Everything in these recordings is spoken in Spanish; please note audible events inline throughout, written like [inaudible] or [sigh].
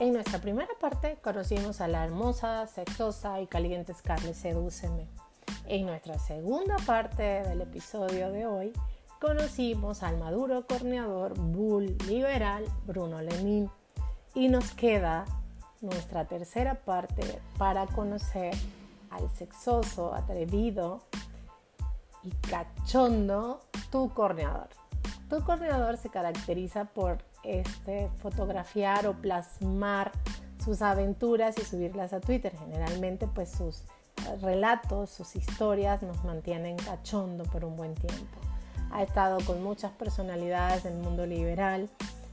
En nuestra primera parte conocimos a la hermosa, sexosa y caliente Scarlett Sedúceme. En nuestra segunda parte del episodio de hoy conocimos al maduro corneador bull liberal Bruno Lenin y nos queda nuestra tercera parte para conocer al sexoso, atrevido y cachondo tu corneador. Tu corneador se caracteriza por este, fotografiar o plasmar sus aventuras y subirlas a Twitter. Generalmente pues sus relatos, sus historias nos mantienen cachondo por un buen tiempo. Ha estado con muchas personalidades del mundo liberal.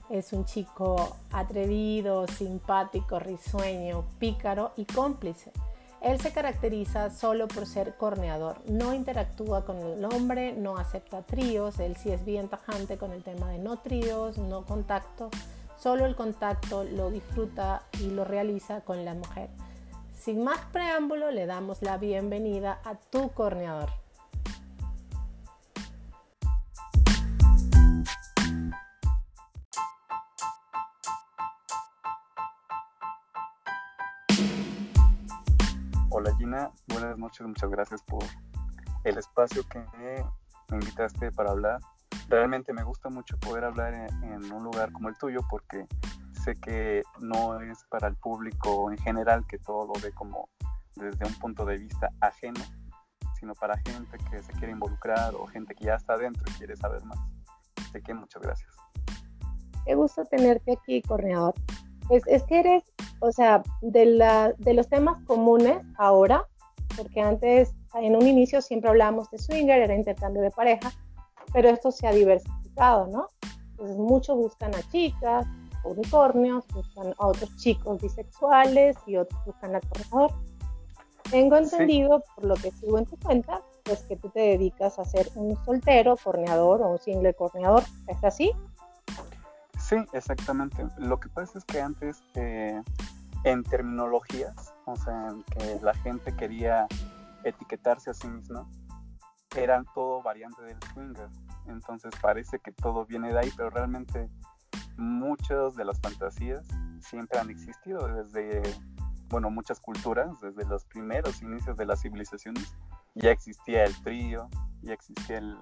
Es un chico atrevido, simpático, risueño, pícaro y cómplice. Él se caracteriza solo por ser corneador, no interactúa con el hombre, no acepta tríos, él sí es bien tajante con el tema de no tríos, no contacto, solo el contacto lo disfruta y lo realiza con la mujer. Sin más preámbulo, le damos la bienvenida a tu corneador. Hola Gina, buenas noches, muchas gracias por el espacio que me invitaste para hablar. Realmente me gusta mucho poder hablar en, un lugar como el tuyo porque sé que no es para el público en general que todo lo ve como desde un punto de vista ajeno, sino para gente que se quiere involucrar o gente que ya está adentro y quiere saber más. Así que muchas gracias. Qué gusto tenerte aquí, Corneador. Pues es que eres o sea, de, la, de los temas comunes ahora, porque antes, en un inicio siempre hablábamos de swinger, era intercambio de pareja, pero esto se ha diversificado, ¿no? Entonces muchos buscan a chicas, unicornios, buscan a otros chicos bisexuales y otros buscan al corredor. Tengo entendido, por lo que sigo en tu cuenta, pues que tú te dedicas a ser un soltero corneador o un single corneador, ¿es así? Sí, exactamente. Lo que pasa es que antes, eh, en terminologías, o sea, que la gente quería etiquetarse a sí misma, eran todo variante del swinger. Entonces parece que todo viene de ahí, pero realmente muchas de las fantasías siempre han existido desde, bueno, muchas culturas, desde los primeros inicios de las civilizaciones. Ya existía el trío, ya existía el,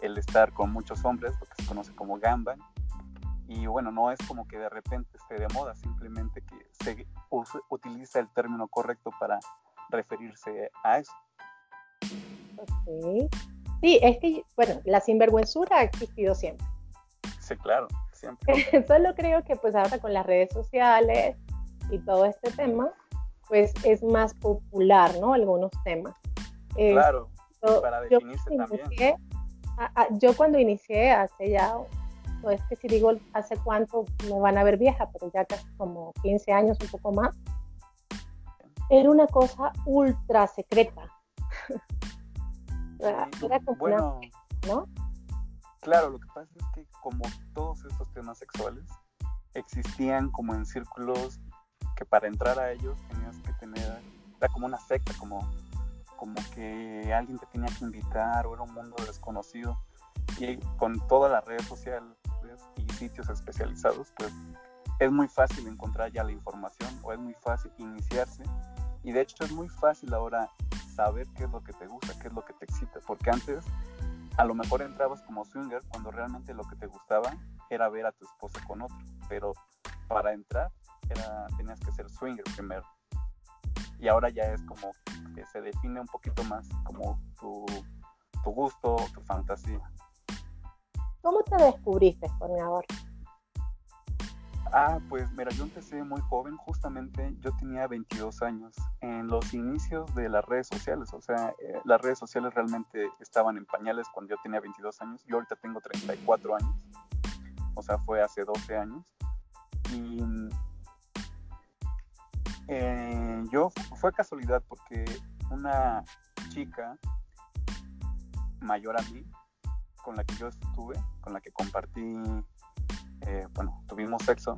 el estar con muchos hombres, lo que se conoce como gamba, y bueno, no es como que de repente esté de moda, simplemente que se utiliza el término correcto para referirse a eso. Ok. Sí, es que, bueno, la sinvergüenzura ha existido siempre. Sí, claro, siempre. [laughs] Solo creo que pues ahora con las redes sociales y todo este tema, pues es más popular, ¿no? Algunos temas. Claro, para definirse también. yo cuando inicié hace ya es que si digo hace cuánto me van a ver vieja, pero ya casi como 15 años, un poco más, era una cosa ultra secreta. [laughs] era, bueno, ¿no? Claro, lo que pasa es que como todos estos temas sexuales existían como en círculos que para entrar a ellos tenías que tener, era como una secta, como, como que alguien te tenía que invitar o era un mundo desconocido. Y con todas las redes sociales y sitios especializados, pues es muy fácil encontrar ya la información o es muy fácil iniciarse. Y de hecho es muy fácil ahora saber qué es lo que te gusta, qué es lo que te excita, porque antes a lo mejor entrabas como swinger cuando realmente lo que te gustaba era ver a tu esposa con otro, pero para entrar era, tenías que ser swinger primero. Y ahora ya es como que se define un poquito más como tu, tu gusto, tu fantasía. ¿Cómo te descubriste, corneador? Ah, pues mira, yo empecé muy joven, justamente yo tenía 22 años, en los inicios de las redes sociales, o sea, eh, las redes sociales realmente estaban en pañales cuando yo tenía 22 años, yo ahorita tengo 34 años, o sea, fue hace 12 años, y eh, yo, fue casualidad porque una chica mayor a mí, con la que yo estuve, con la que compartí, eh, bueno, tuvimos sexo,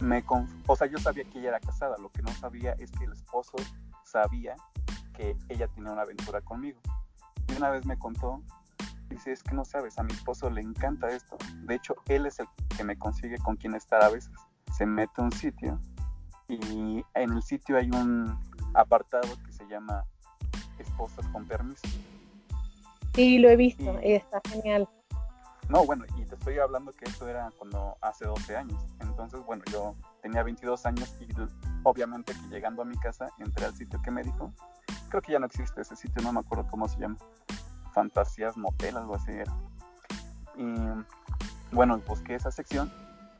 me o sea, yo sabía que ella era casada, lo que no sabía es que el esposo sabía que ella tenía una aventura conmigo. Y una vez me contó, dice, es que no sabes, a mi esposo le encanta esto. De hecho, él es el que me consigue con quien estar a veces. se mete a un sitio y en el sitio hay un apartado que se llama esposas con permiso. Sí, lo he visto y está genial. No, bueno, y te estoy hablando que eso era cuando hace 12 años. Entonces, bueno, yo tenía 22 años y obviamente que llegando a mi casa entré al sitio que me dijo. Creo que ya no existe ese sitio, no me acuerdo cómo se llama. Fantasías Motel, algo así era. Y bueno, busqué esa sección.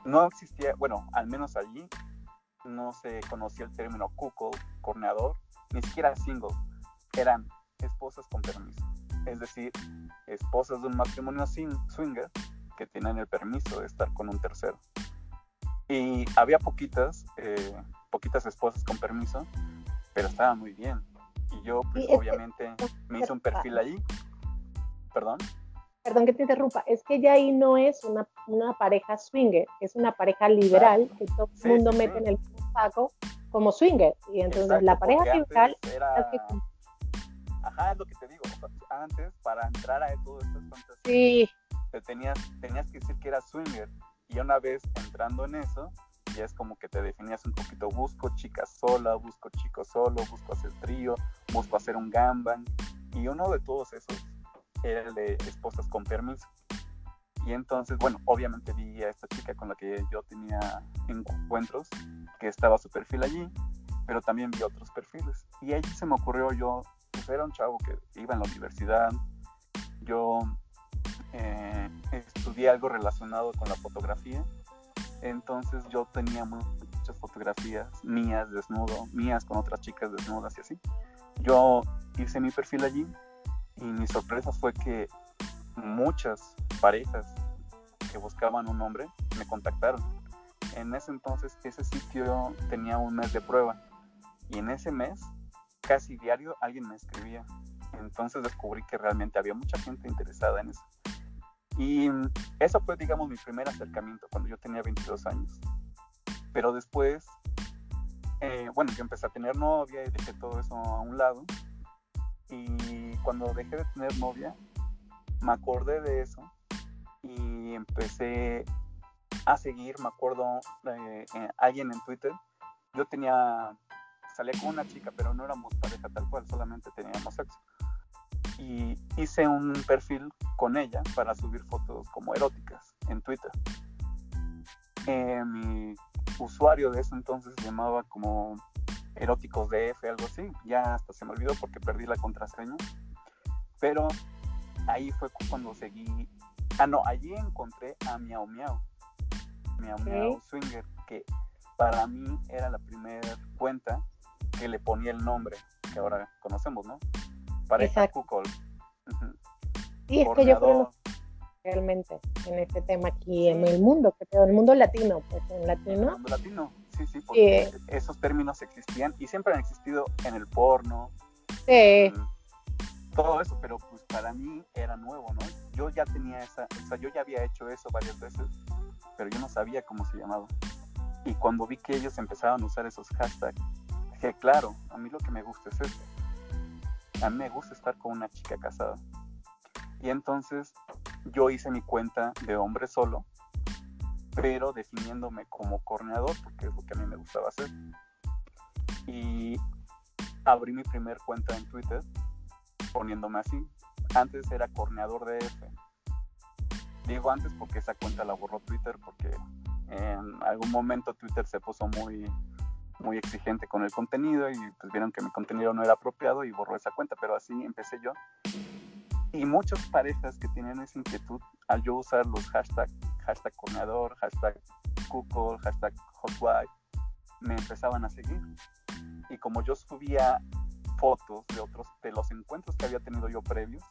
No existía, bueno, al menos allí no se conocía el término cuckold, corneador, ni siquiera single. Eran esposas con permiso. Es decir, esposas de un matrimonio swinger que tienen el permiso de estar con un tercero. Y había poquitas, eh, poquitas esposas con permiso, pero estaba muy bien. Y yo, pues, obviamente, me hice un perfil allí. Perdón. Perdón que te interrumpa, es que ya ahí no es una, una pareja swinger, es una pareja liberal que todo el mundo mete en el saco como swinger. Y entonces la pareja liberal era... Ajá, es lo que te digo. Antes, para entrar a todas estas fantasías, sí. te tenías, tenías que decir que era swinger. Y una vez entrando en eso, ya es como que te definías un poquito. Busco chica sola, busco chico solo, busco hacer trío, busco hacer un gambang. Y uno de todos esos era el de esposas con permiso. Y entonces, bueno, obviamente vi a esta chica con la que yo tenía encuentros, que estaba su perfil allí, pero también vi otros perfiles. Y allí se me ocurrió yo pues, era un chavo que iba en la universidad, yo eh, estudié algo relacionado con la fotografía, entonces yo tenía muchas fotografías mías desnudo, mías con otras chicas desnudas y así. Yo hice mi perfil allí y mi sorpresa fue que muchas parejas que buscaban un hombre me contactaron. En ese entonces ese sitio tenía un mes de prueba y en ese mes casi diario alguien me escribía. Entonces descubrí que realmente había mucha gente interesada en eso. Y eso fue, digamos, mi primer acercamiento cuando yo tenía 22 años. Pero después, eh, bueno, yo empecé a tener novia y dejé todo eso a un lado. Y cuando dejé de tener novia, me acordé de eso y empecé a seguir, me acuerdo, eh, eh, alguien en Twitter. Yo tenía salía con una chica, pero no éramos pareja tal cual, solamente teníamos sexo. Y hice un perfil con ella para subir fotos como eróticas en Twitter. Eh, mi usuario de eso entonces llamaba como eróticos DF, algo así. Ya hasta se me olvidó porque perdí la contraseña. Pero ahí fue cuando seguí. Ah, no, allí encontré a Miau Miau. Miau Miau Swinger, que para mí era la primera cuenta que le ponía el nombre que ahora conocemos, ¿no? Pareja Kukol. Sí, es que yo creo realmente en este tema aquí, en el mundo, en el mundo latino, pues en latino. En el mundo latino, sí, sí, porque esos términos existían y siempre han existido en el porno. Sí. todo eso, pero pues para mí era nuevo, ¿no? Yo ya tenía esa, o sea, yo ya había hecho eso varias veces, pero yo no sabía cómo se llamaba. Y cuando vi que ellos empezaban a usar esos hashtags, que claro, a mí lo que me gusta es esto. A mí me gusta estar con una chica casada. Y entonces yo hice mi cuenta de hombre solo, pero definiéndome como corneador, porque es lo que a mí me gustaba hacer. Y abrí mi primer cuenta en Twitter poniéndome así. Antes era corneador de F. Digo antes porque esa cuenta la borró Twitter porque en algún momento Twitter se puso muy muy exigente con el contenido y pues vieron que mi contenido no era apropiado y borró esa cuenta, pero así empecé yo. Y muchas parejas que tienen esa inquietud, al yo usar los hashtags, hashtag corneador, hashtag cuckold, hashtag hotwife, me empezaban a seguir. Y como yo subía fotos de otros, de los encuentros que había tenido yo previos,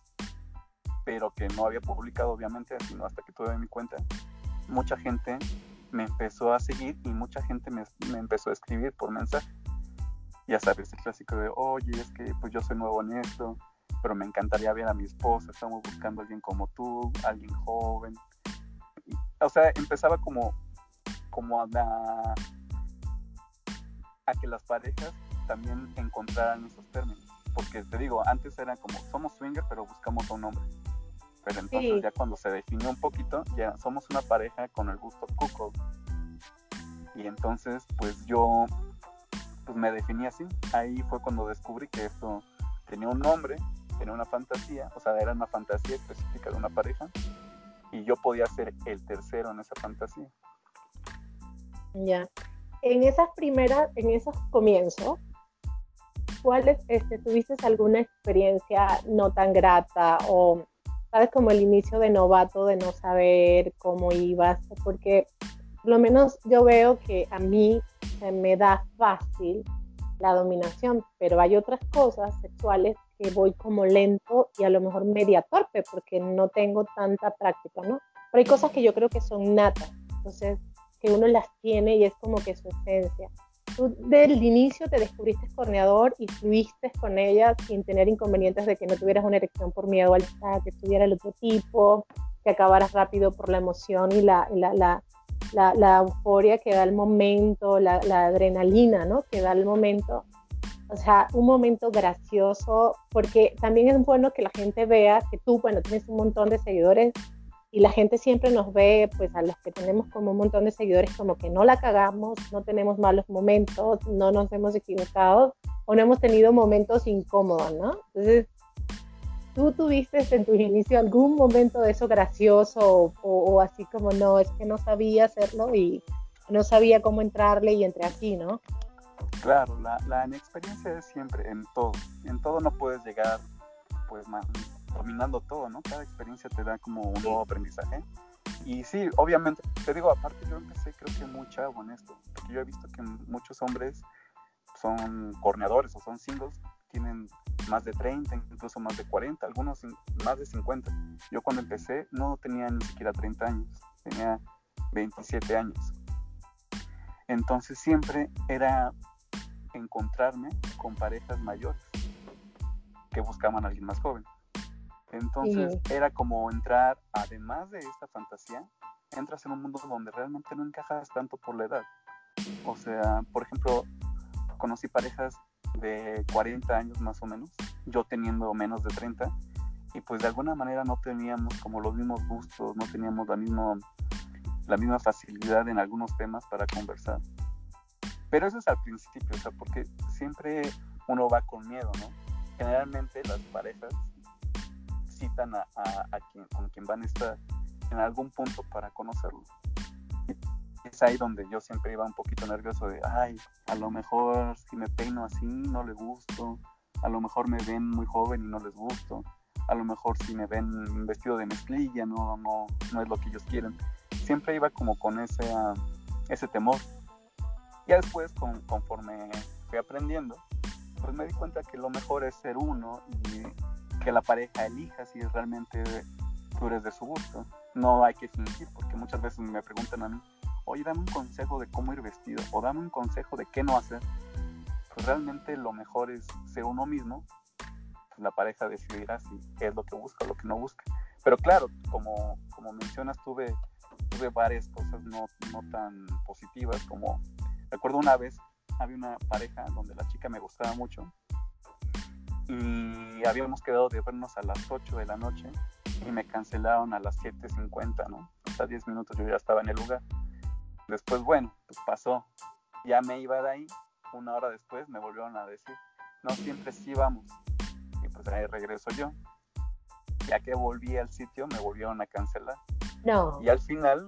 pero que no había publicado obviamente, sino hasta que tuve mi cuenta, mucha gente me empezó a seguir y mucha gente me, empezó a escribir por mensaje. Ya sabes, el clásico de, oye, es que pues yo soy nuevo en esto, pero me encantaría ver a mi esposa, estamos buscando a alguien como tú, alguien joven. o sea, empezaba como, como a, a que las parejas también encontraran esos términos. Porque te digo, antes era como, somos swinger, pero buscamos a un hombre pero entonces ya cuando se definió un poquito, ya somos una pareja con el gusto cuco. Y entonces, pues yo pues me definí así. Ahí fue cuando descubrí que esto tenía un nombre, tenía una fantasía, o sea, era una fantasía específica de una pareja y yo podía ser el tercero en esa fantasía. Ya. En esas primeras, en esos comienzos, ¿cuáles este, tuviste alguna experiencia no tan grata o, sabes, como el inicio de novato, de no saber cómo ibas? Porque por lo menos yo veo que a mí se me da fácil la dominación, pero hay otras cosas sexuales que voy como lento y a lo mejor media torpe porque no tengo tanta práctica, ¿no? Pero hay cosas que yo creo que son natas, entonces que uno las tiene y es como que su esencia. Tú desde el inicio te descubriste escorneador y fluiste con ella sin tener inconvenientes de que no tuvieras una erección por miedo al que estuviera el otro tipo, que acabaras rápido por la emoción y la, la, la, la, la euforia que da el momento, la, la adrenalina, ¿no? Que da el momento o sea, un momento gracioso, porque también es bueno que la gente vea que tú, bueno, tienes un montón de seguidores y la gente siempre nos ve, pues a los que tenemos como un montón de seguidores, como que no la cagamos, no tenemos malos momentos, no nos hemos equivocado o no hemos tenido momentos incómodos, ¿no? Entonces, ¿tú tuviste en tu inicio algún momento de eso gracioso o, así como no, es que no sabía hacerlo y no sabía cómo entrarle y entre así, ¿no? Claro, la, la inexperiencia es siempre en todo. En todo no puedes llegar pues dominando todo, ¿no? Cada experiencia te da como un nuevo aprendizaje. Y sí, obviamente, te digo, aparte yo empecé creo que muy chavo en esto, porque yo he visto que muchos hombres son corneadores o son singles, tienen más de 30, incluso más de 40, algunos más de 50. Yo cuando empecé no tenía ni siquiera 30 años, tenía 27 años. Entonces siempre era encontrarme con parejas mayores que buscaban a alguien más joven. Entonces era como entrar, además de esta fantasía, entras en un mundo donde realmente no encajas tanto por la edad. O sea, por ejemplo, conocí parejas de 40 años más o menos, yo teniendo menos de 30, y pues de alguna manera no teníamos como los mismos gustos, no teníamos la, misma la misma facilidad en algunos temas para conversar. Pero eso es al principio, o sea, porque siempre uno va con miedo, ¿no? Generalmente las parejas citan a, quien, con quien van a estar en algún punto para conocerlo. Es ahí donde yo siempre iba un poquito nervioso de, ay, a lo mejor si me peino así no le gusto, a lo mejor me ven muy joven y no les gusto, a lo mejor si me ven vestido de mezclilla no, no, no es lo que ellos quieren. Siempre iba como con ese, ese temor ya después, conforme fui aprendiendo, pues me di cuenta que lo mejor es ser uno y que la pareja elija si realmente tú eres de su gusto. No hay que fingir, porque muchas veces me preguntan a mí, oye, dame un consejo de cómo ir vestido o dame un consejo de qué no hacer. Pues realmente lo mejor es ser uno mismo. Pues la pareja decidirá si es lo que busca o lo que no busca. Pero claro, como, como mencionas, tuve, tuve varias cosas no, no tan positivas como Recuerdo una vez, había una pareja donde la chica me gustaba mucho y habíamos quedado de vernos a las 8 de la noche y me cancelaron a las 7.50, ¿no? Hasta 10 minutos yo ya estaba en el lugar. Después, bueno, pues pasó. Ya me iba de ahí. Una hora después me volvieron a decir, no, siempre sí vamos. Y pues ahí regreso yo. Ya que volví al sitio, me volvieron a cancelar. No. Y al final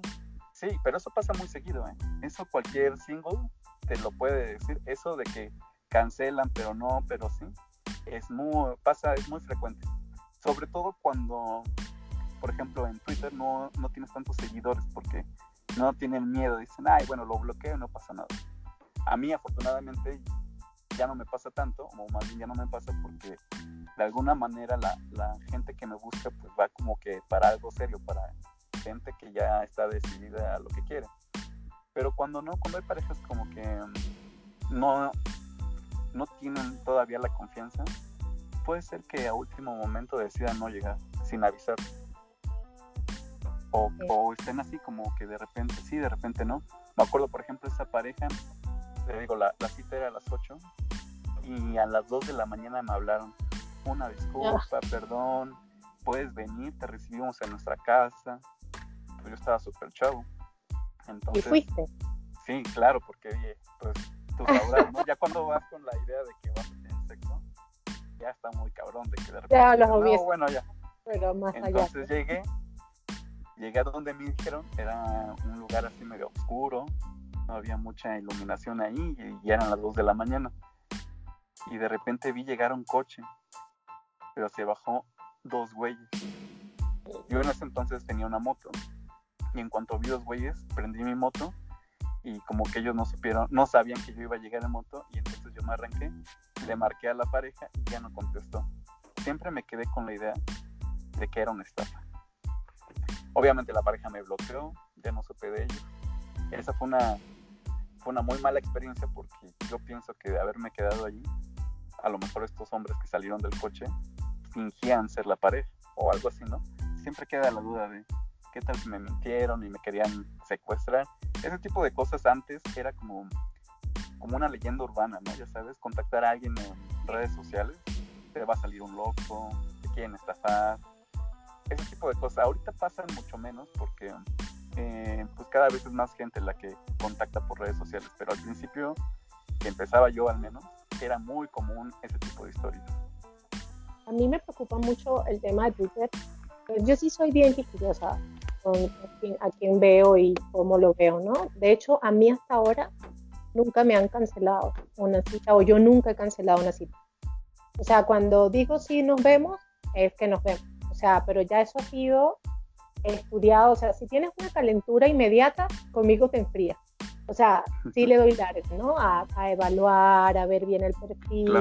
Sí, pero eso pasa muy seguido, ¿eh? Eso cualquier single te lo puede decir. Eso de que cancelan, pero no, pero sí, es muy, pasa, es muy frecuente. Sobre todo cuando, por ejemplo, en Twitter no, no tienes tantos seguidores porque no tienen miedo, dicen, ay, bueno, lo bloqueo y no pasa nada. A mí, afortunadamente, ya no me pasa tanto, o más bien ya no me pasa porque de alguna manera la, la gente que me busca pues va como que para algo serio, para gente que ya está decidida a lo que quiere. Pero cuando no, cuando hay parejas como que no, no tienen todavía la confianza, puede ser que a último momento decidan no llegar sin avisar. O, o, estén así como que de repente sí, de repente no. Me acuerdo, por ejemplo, esa pareja, le digo, la, la cita era a las 8 y a las 2 de la mañana me hablaron. Una disculpa, perdón, puedes venir, te recibimos en nuestra casa yo estaba súper chavo. Entonces, ¿Y fuiste? Sí, claro, porque pues ¿no? Ya cuando vas con la idea de que vas a tener sexo, ya está muy cabrón de que de repente. Ya los bueno, ya. Pero más Entonces llegué, llegué a donde me dijeron, era un lugar así medio oscuro, no había mucha iluminación ahí y ya eran las 2 de la mañana. Y de repente vi llegar un coche, pero se bajó dos güeyes. Yo en ese entonces tenía una moto y en cuanto vi dos güeyes, prendí mi moto y como que ellos no supieron, no sabían que yo iba a llegar en moto y entonces yo me arranqué, le marqué a la pareja y ya no contestó. Siempre me quedé con la idea de que era una estafa. Obviamente la pareja me bloqueó, ya no supe de ellos. Esa fue una, fue una muy mala experiencia porque yo pienso que de haberme quedado allí, a lo mejor estos hombres que salieron del coche fingían ser la pareja o algo así, ¿no? Siempre queda la duda de qué tal si me mintieron y me querían secuestrar. Ese tipo de cosas antes era como, como una leyenda urbana, ¿no? Ya sabes, contactar a alguien en redes sociales, te va a salir un loco, te quieren estafar, ese tipo de cosas. Ahorita pasan mucho menos porque eh, pues cada vez es más gente la que contacta por redes sociales, pero al principio, que empezaba yo al menos, era muy común ese tipo de historias. A mí me preocupa mucho el tema de Twitter. Pues yo sí soy bien curiosa con a quien, veo y cómo lo veo, ¿no? De hecho, a mí hasta ahora nunca me han cancelado una cita o yo nunca he cancelado una cita. O sea, cuando digo sí nos vemos, es que nos vemos. O sea, pero ya eso ha sido estudiado. O sea, si tienes una calentura inmediata, conmigo te enfrías. O sea, sí le doy dar, ¿no? A, evaluar, a ver bien el perfil,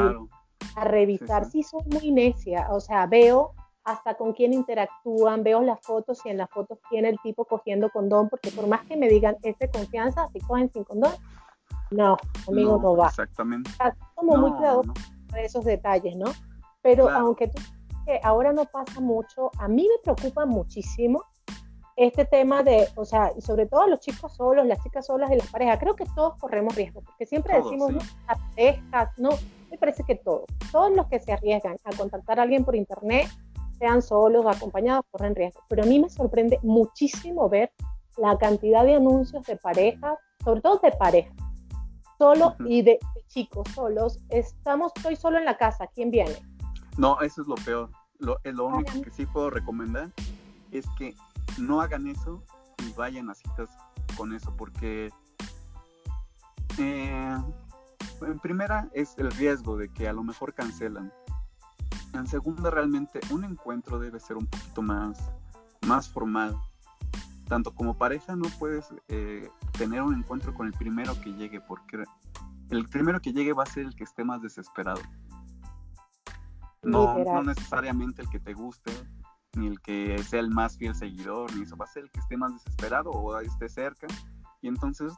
a revisar. Sí, soy muy necia. O sea, veo hasta con quién interactúan, veo las fotos y en las fotos tiene el tipo cogiendo condón, porque por más que me digan es de confianza, si cogen sin condón, no, conmigo no, va. Exactamente. como muy cuidadoso de esos detalles, ¿no? Pero aunque tú que ahora no pasa mucho, a mí me preocupa muchísimo este tema de, o sea, y sobre todo los chicos solos, las chicas solas y las parejas, creo que todos corremos riesgo, porque siempre decimos, no, las no, me parece que todos, todos los que se arriesgan a contactar a alguien por internet, sean solos o acompañados, corren riesgo. Pero a mí me sorprende muchísimo ver la cantidad de anuncios de parejas, sobre todo de parejas, solo y de, chicos solos. Estamos, estoy solo en la casa, ¿quién viene? No, eso es lo peor. Lo, lo único que sí puedo recomendar es que no hagan eso y vayan a citas con eso, porque eh, en primera es el riesgo de que a lo mejor cancelan. En segunda, realmente un encuentro debe ser un poquito más, más formal. Tanto como pareja no puedes eh, tener un encuentro con el primero que llegue, porque el primero que llegue va a ser el que esté más desesperado. No, no necesariamente el que te guste, ni el que sea el más fiel seguidor, ni eso va a ser el que esté más desesperado o esté cerca. Y entonces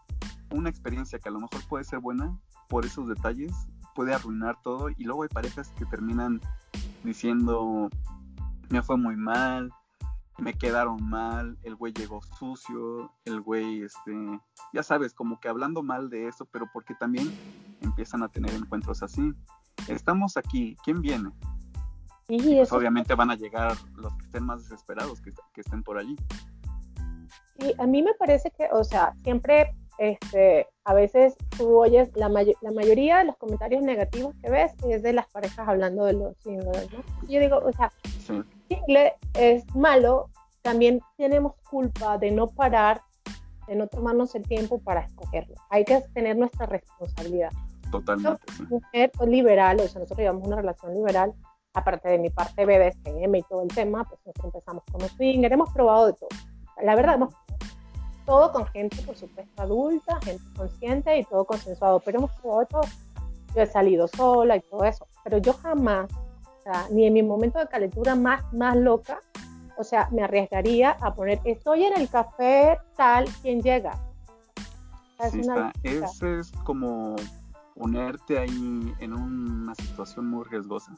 una experiencia que a lo mejor puede ser buena por esos detalles puede arruinar todo y luego hay parejas que terminan diciendo me fue muy mal, me quedaron mal, el güey llegó sucio, el güey, este, ya sabes, como que hablando mal de eso, pero porque también empiezan a tener encuentros así. Estamos aquí, ¿quién viene? pues obviamente van a llegar los que estén más desesperados, que, estén por allí. Sí, a mí me parece que, o sea, siempre, este, a veces tú oyes, la, la mayoría de los comentarios negativos que ves es de las parejas hablando de los singles, ¿no? Yo digo, o sea, sí. single es malo, también tenemos culpa de no parar, de no tomarnos el tiempo para escogerlo. Hay que tener nuestra responsabilidad. Totalmente. Mujer liberal, o sea, nosotros llevamos una relación liberal, aparte de mi parte BDSM y todo el tema, pues nosotros empezamos con los swinger, hemos probado de todo. La verdad, hemos todo con gente, por supuesto, adulta, gente consciente y todo consensuado, pero hemos todo. Yo he salido sola y todo eso, pero yo jamás, o sea, ni en mi momento de calentura más, más loca, o sea, me arriesgaría a poner, estoy en el café tal, ¿quién llega? Sí, está. Ese es como ponerte ahí en una situación muy riesgosa.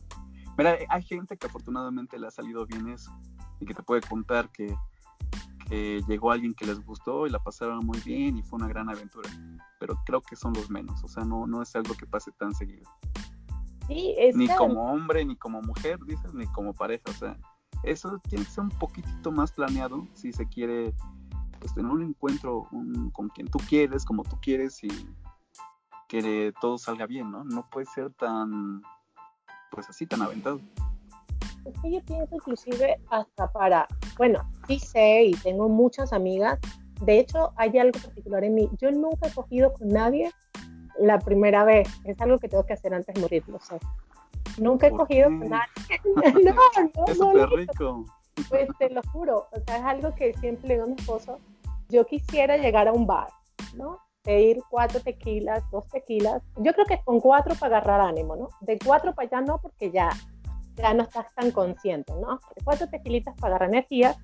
Mira, hay gente que afortunadamente le ha salido bien eso y que te puede contar que, llegó alguien que les gustó y la pasaron muy bien y fue una gran aventura. Pero creo que son los menos, o sea, no, no es algo que pase tan seguido. Sí, es ni como hombre, ni como mujer, dices, ni como pareja, o sea, eso tiene que ser un poquitito más planeado si se quiere pues tener un encuentro con quien tú quieres, como tú quieres y que todo salga bien, ¿no? No puede ser tan, pues así, tan aventado. Es que yo pienso inclusive hasta para, bueno, sí sé y tengo muchas amigas, de hecho hay algo particular en mí, yo nunca he cogido con nadie la primera vez, es algo que tengo que hacer antes de morir, lo sé. Nunca he cogido con nadie. [laughs] no, no, es súper rico. Pues te lo juro, o sea, es algo que siempre le digo a mi esposo, yo quisiera llegar a un bar, ¿no? Pedir cuatro tequilas, dos tequilas, yo creo que con cuatro para agarrar ánimo, ¿no? De cuatro para allá no, porque ya, ya no estás tan consciente, ¿no? Cuatro tequilitas para agarrar energía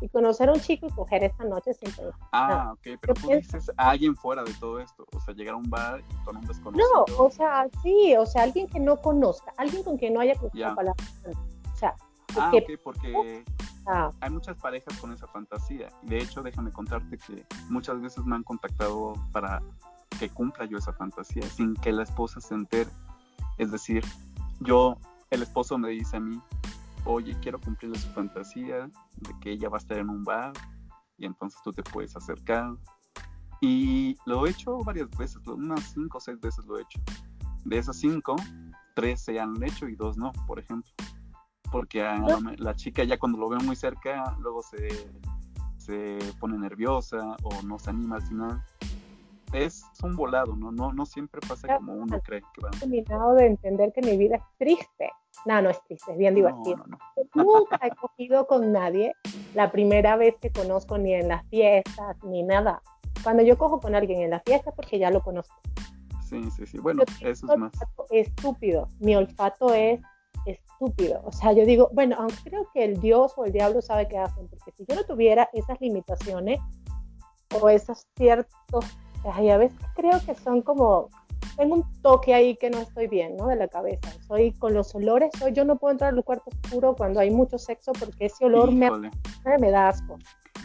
y conocer a un chico y coger esta noche sin pensar. Ah, ok, pero tú dices a alguien fuera de todo esto, o sea, llegar a un bar con un desconocido. No, o sea, sí, o sea, alguien que no conozca, alguien con quien no haya cruzado palabras. O sea, Ah, ok, porque ah. hay muchas parejas con esa fantasía. De hecho, déjame contarte que muchas veces me han contactado para que cumpla yo esa fantasía sin que la esposa se entere. Es decir, yo, el esposo me dice a mí, oye, quiero cumplirle su fantasía de que ella va a estar en un bar y entonces tú te puedes acercar. Y lo he hecho varias veces, unas cinco o seis veces lo he hecho. De esas cinco, tres se han hecho y dos no, por ejemplo porque la chica ya cuando lo ve muy cerca, luego se, se pone nerviosa o no se anima al final. Es un volado, ¿no? No, no siempre pasa como uno cree va. He terminado de entender que mi vida es triste. No, no es triste, es bien divertido. Nunca he cogido con nadie la primera vez que conozco ni en las fiestas ni nada. Cuando yo cojo con alguien en la fiesta porque ya lo conozco. Sí, sí, sí. Bueno, eso es más. Estúpido. Mi olfato es estúpido. O sea, yo digo, bueno, aunque creo que el Dios o el diablo sabe qué hacen, porque si yo no tuviera esas limitaciones o esos ciertos, ay, a veces creo que son como, tengo un toque ahí que no estoy bien, ¿no? De la cabeza. Soy con los olores, soy, yo no puedo entrar al cuarto oscuro cuando hay mucho sexo porque ese olor me, me da asco.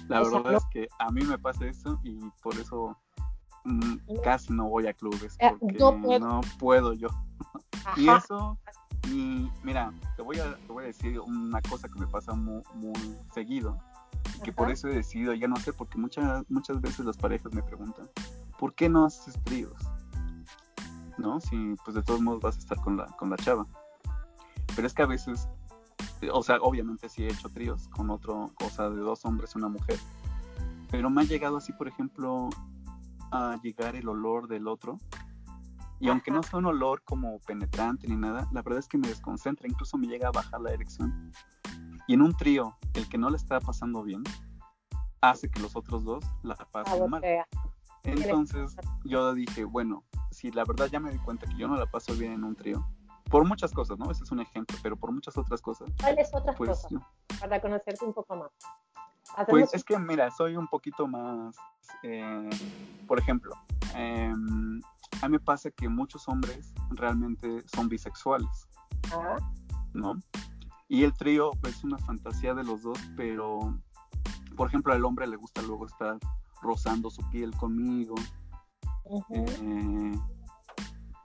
La verdad es que a mí me pasa eso y por eso mm, casi no voy a clubes eh, porque no puedo, yo. [laughs] Y eso y mira, te voy a, te voy a decir una cosa que me pasa muy, muy seguido, y que por eso he decidido ya no sé, porque muchas, muchas veces las parejas me preguntan, ¿por qué no haces tríos? ¿No? Si pues de todos modos vas a estar con la, con la chava. Pero es que a veces, o sea, obviamente sí he hecho tríos con otro, cosa de dos hombres y una mujer. Pero me ha llegado así, por ejemplo, a llegar el olor del otro y aunque no sea un olor como penetrante ni nada, la verdad es que me desconcentra, incluso me llega a bajar la erección. Y en un trío, el que no le está pasando bien, hace que los otros dos la pasen mal. Entonces yo dije, bueno, si la verdad ya me di cuenta que yo no la paso bien en un trío, por muchas cosas, ¿no? Ese es un ejemplo, pero por muchas otras cosas. ¿Cuáles otras pues, cosas? Para conocerte un poco más. Pues es que, mira, soy un poquito más, eh, por ejemplo, eh, a mí me pasa que muchos hombres realmente son bisexuales, ¿no? Y el trío es una fantasía de los dos, pero, por ejemplo, al hombre le gusta luego estar rozando su piel conmigo. Eh,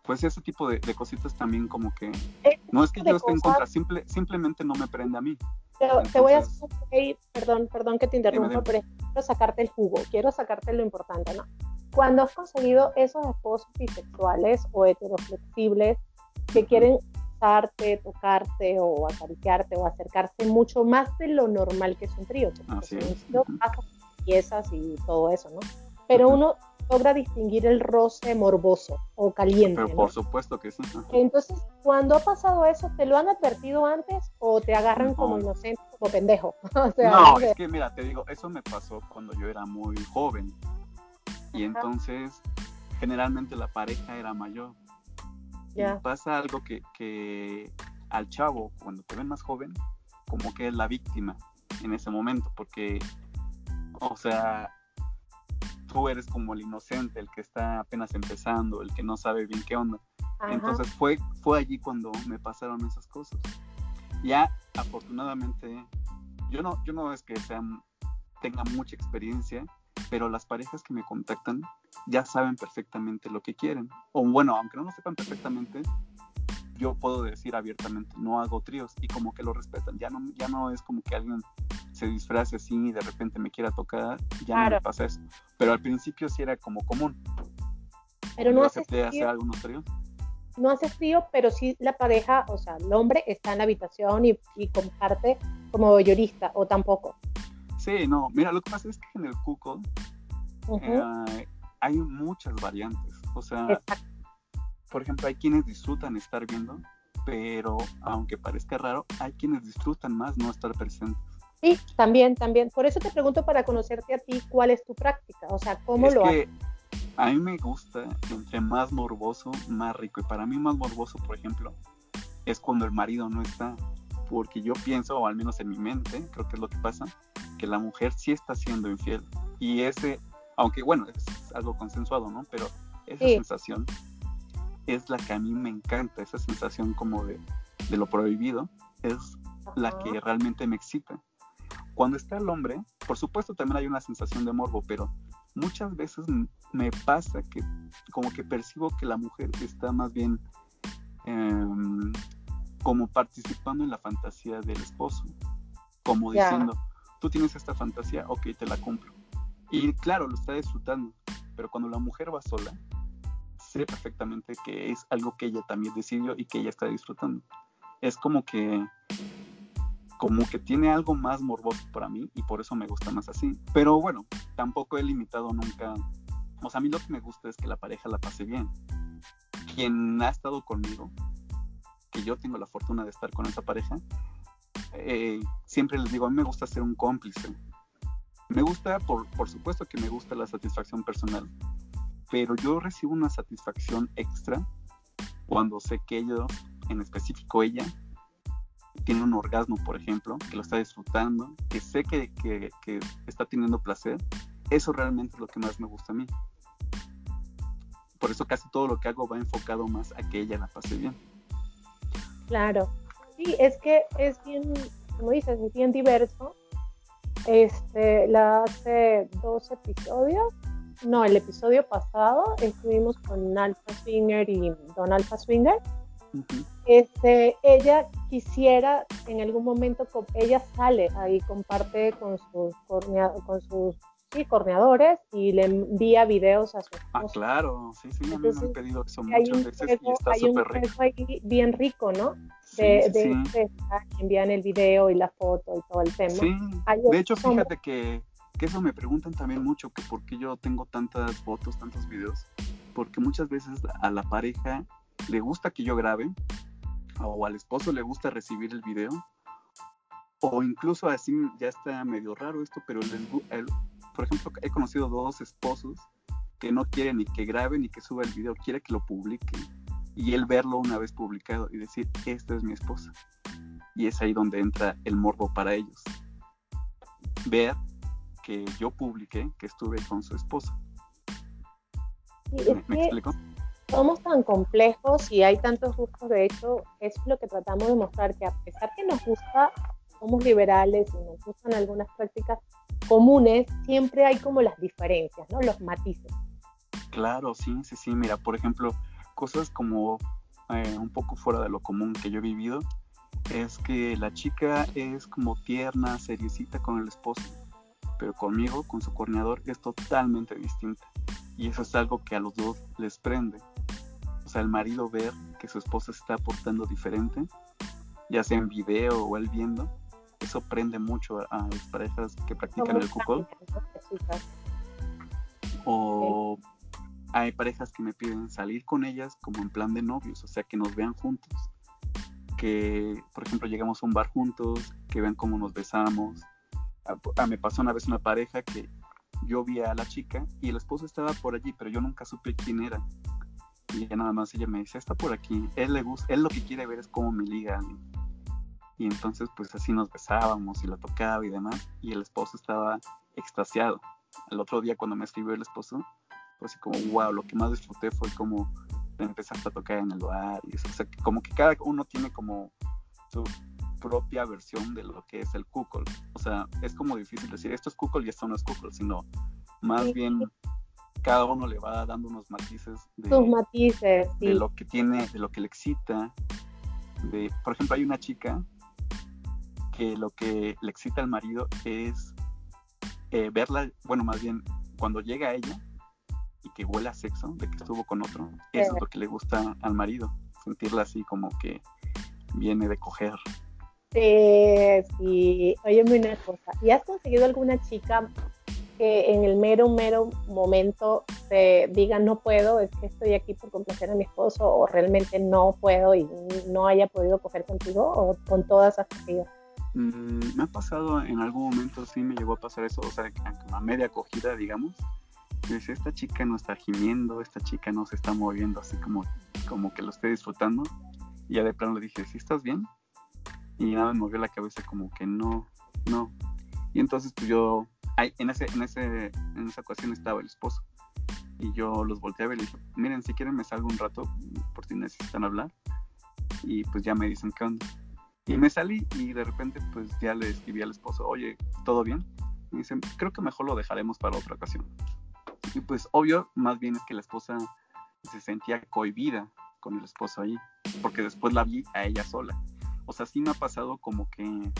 pues ese tipo de, cositas también como que... no es que yo esté en contra, simple, simplemente no me prende a mí. te voy a hacer, perdón, perdón que te interrumpa, pero quiero sacarte el jugo, quiero sacarte lo importante, ¿no? Cuando has conseguido esos esposos bisexuales o heteroflexibles que quieren usarte, tocarte o acariciarte o acercarse mucho más de lo normal que es un trío, porque un trío pasa piezas y todo eso, ¿no? Pero uno logra distinguir el roce morboso o caliente. Pero por supuesto que sí. Entonces, cuando ha pasado eso, ¿te lo han advertido antes o te agarran como inocente, como pendejo? [laughs] no, es que mira, te digo, eso me pasó cuando yo era muy joven. Y entonces, generalmente la pareja era mayor. Y pasa algo que, que al chavo, cuando te ven más joven, como que es la víctima en ese momento, porque, o sea, tú eres como el inocente, el que está apenas empezando, el que no sabe bien qué onda. Entonces fue, fue allí cuando me pasaron esas cosas. Ya, afortunadamente, yo no, yo no es que sean, tenga mucha experiencia, pero las parejas que me contactan ya saben perfectamente lo que quieren. O bueno, aunque no lo sepan perfectamente, yo puedo decir abiertamente, no hago tríos y como que lo respetan. Ya no, ya no es como que alguien se disfrace así y de repente me quiera tocar, ya no me pasa eso. Pero al principio sí era como común. Pero no hace frío. hacer algunos No hace frío, pero sí la pareja, o sea, el hombre está en la habitación y, comparte como llorista, o tampoco. Sí, no, mira, lo que pasa es que en el cuco eh, hay muchas variantes. O sea, por ejemplo, hay quienes disfrutan estar viendo, pero aunque parezca raro, hay quienes disfrutan más no estar presentes. Sí, también, también. Por eso te pregunto para conocerte a ti, ¿cuál es tu práctica? O sea, ¿cómo lo haces? A mí me gusta, entre más morboso, más rico. Y para mí más morboso, por ejemplo, es cuando el marido no está. Porque yo pienso, o al menos en mi mente, creo que es lo que pasa, que la mujer sí está siendo infiel. Y ese, aunque bueno, es algo consensuado, ¿no? Pero esa sensación es la que a mí me encanta, esa sensación como de, lo prohibido, es la que realmente me excita. Cuando está el hombre, por supuesto también hay una sensación de morbo, pero muchas veces me pasa que como que percibo que la mujer está más bien em, como participando en la fantasía del esposo, como diciendo, tú tienes esta fantasía, ok, te la cumplo. Y claro, lo está disfrutando, pero cuando la mujer va sola, sé perfectamente que es algo que ella también decidió y que ella está disfrutando. Es como que como que tiene algo más morboso para mí y por eso me gusta más así. Pero bueno, tampoco he limitado nunca. O sea, a mí lo que me gusta es que la pareja la pase bien. Quien ha estado conmigo, que yo tengo la fortuna de estar con esa pareja, eh, siempre les digo, a mí me gusta ser un cómplice. Me gusta, por, por supuesto que me gusta la satisfacción personal, pero yo recibo una satisfacción extra cuando sé que ellos, en específico ella, tiene un orgasmo, por ejemplo, que lo está disfrutando, que sé que, que, está teniendo placer, eso realmente es lo que más me gusta a mí. Por eso casi todo lo que hago va enfocado más a que ella la pase bien. Claro, sí, es que es bien, como dices, es bien diverso. Este, la hace dos episodios, no, el episodio pasado estuvimos con Alpha Swinger y Don Alpha Swinger este, ella quisiera en algún momento, ella sale ahí, comparte con sus, con sus sí, corneadores y le envía videos a su Ah, claro, sí, sí, a mí me han pedido eso muchas veces y está súper rico. Ahí bien rico, ¿no? De, de, envían el video y la foto y todo el tema. Sí, de hecho, fíjate que, que eso me preguntan también mucho, que por qué yo tengo tantas fotos, tantos videos, porque muchas veces a la pareja le gusta que yo grabe, o al esposo le gusta recibir el video, o incluso así ya está medio raro esto, pero el, por ejemplo, he conocido dos esposos que no quieren ni que grabe ni que suba el video, quiere que lo publique y él verlo una vez publicado y decir, esta es mi esposa. Y es ahí donde entra el morbo para ellos. Ver que yo publiqué que estuve con su esposa. ¿Me, explico? Somos tan complejos y hay tantos gustos, de hecho, es lo que tratamos de mostrar, que a pesar que nos gusta, somos liberales y nos gustan algunas prácticas comunes, siempre hay como las diferencias, ¿no? Los matices. Claro, sí, sí, sí. Mira, por ejemplo, cosas como eh, un poco fuera de lo común que yo he vivido, es que la chica es como tierna, seriecita con el esposo, pero conmigo, con su corneador, es totalmente distinta. Y eso es algo que a los dos les prende el marido ver que su esposa está portando diferente, ya sea en video o él viendo, eso prende mucho a, las parejas que practican el cuckold. O hay parejas que me piden salir con ellas como en plan de novios, o sea, que nos vean juntos. Que, por ejemplo, llegamos a un bar juntos, que vean cómo nos besamos. A, me pasó una vez una pareja que yo vi a la chica y el esposo estaba por allí, pero yo nunca supe quién era y ya nada más ella me dice, está por aquí, él le gusta, él lo que quiere ver es cómo me liga. Y entonces pues así nos besábamos y la tocaba y demás, y el esposo estaba extasiado. El otro día cuando me escribió el esposo, fue así como, wow, lo que más disfruté fue como empezar a tocar en el bar, y eso, o sea, como que cada uno tiene como su propia versión de lo que es el cuckold. O sea, es como difícil decir, esto es cuckold y esto no es cuckold, sino más bien cada uno le va dando unos matices de, matices, de lo que tiene, de lo que le excita. De, por ejemplo, hay una chica que lo que le excita al marido es eh, verla, bueno, más bien cuando llega a ella y que huele a sexo, de que estuvo con otro, eso es lo que le gusta al marido, sentirla así como que viene de coger. Sí, sí. Óyeme una cosa, ¿y has conseguido alguna chica que en el mero, mero momento se diga no puedo, es que estoy aquí por complacer a mi esposo o realmente no puedo y no haya podido coger contigo o con todas has cogido? Mm, me ha pasado en algún momento, sí me llegó a pasar eso, o sea, a media acogida, digamos. Dice, esta chica no está gimiendo, esta chica no se está moviendo así como, como que lo esté disfrutando. Y ya de plano le dije, ¿sí estás bien? Y nada, me movió la cabeza como que no, no. Y entonces pues yo en, ese, en, ese, en esa ocasión estaba el esposo. Y yo los volteaba y le dije, miren, si quieren me salgo un rato por si necesitan hablar. Y pues ya me dicen qué onda. Y me salí y de repente pues ya le escribí al esposo, oye, ¿todo bien? Y dicen, creo que mejor lo dejaremos para otra ocasión. Y pues obvio, más bien es que la esposa se sentía cohibida con el esposo ahí, porque después la vi a ella sola. O sea, sí me ha pasado como que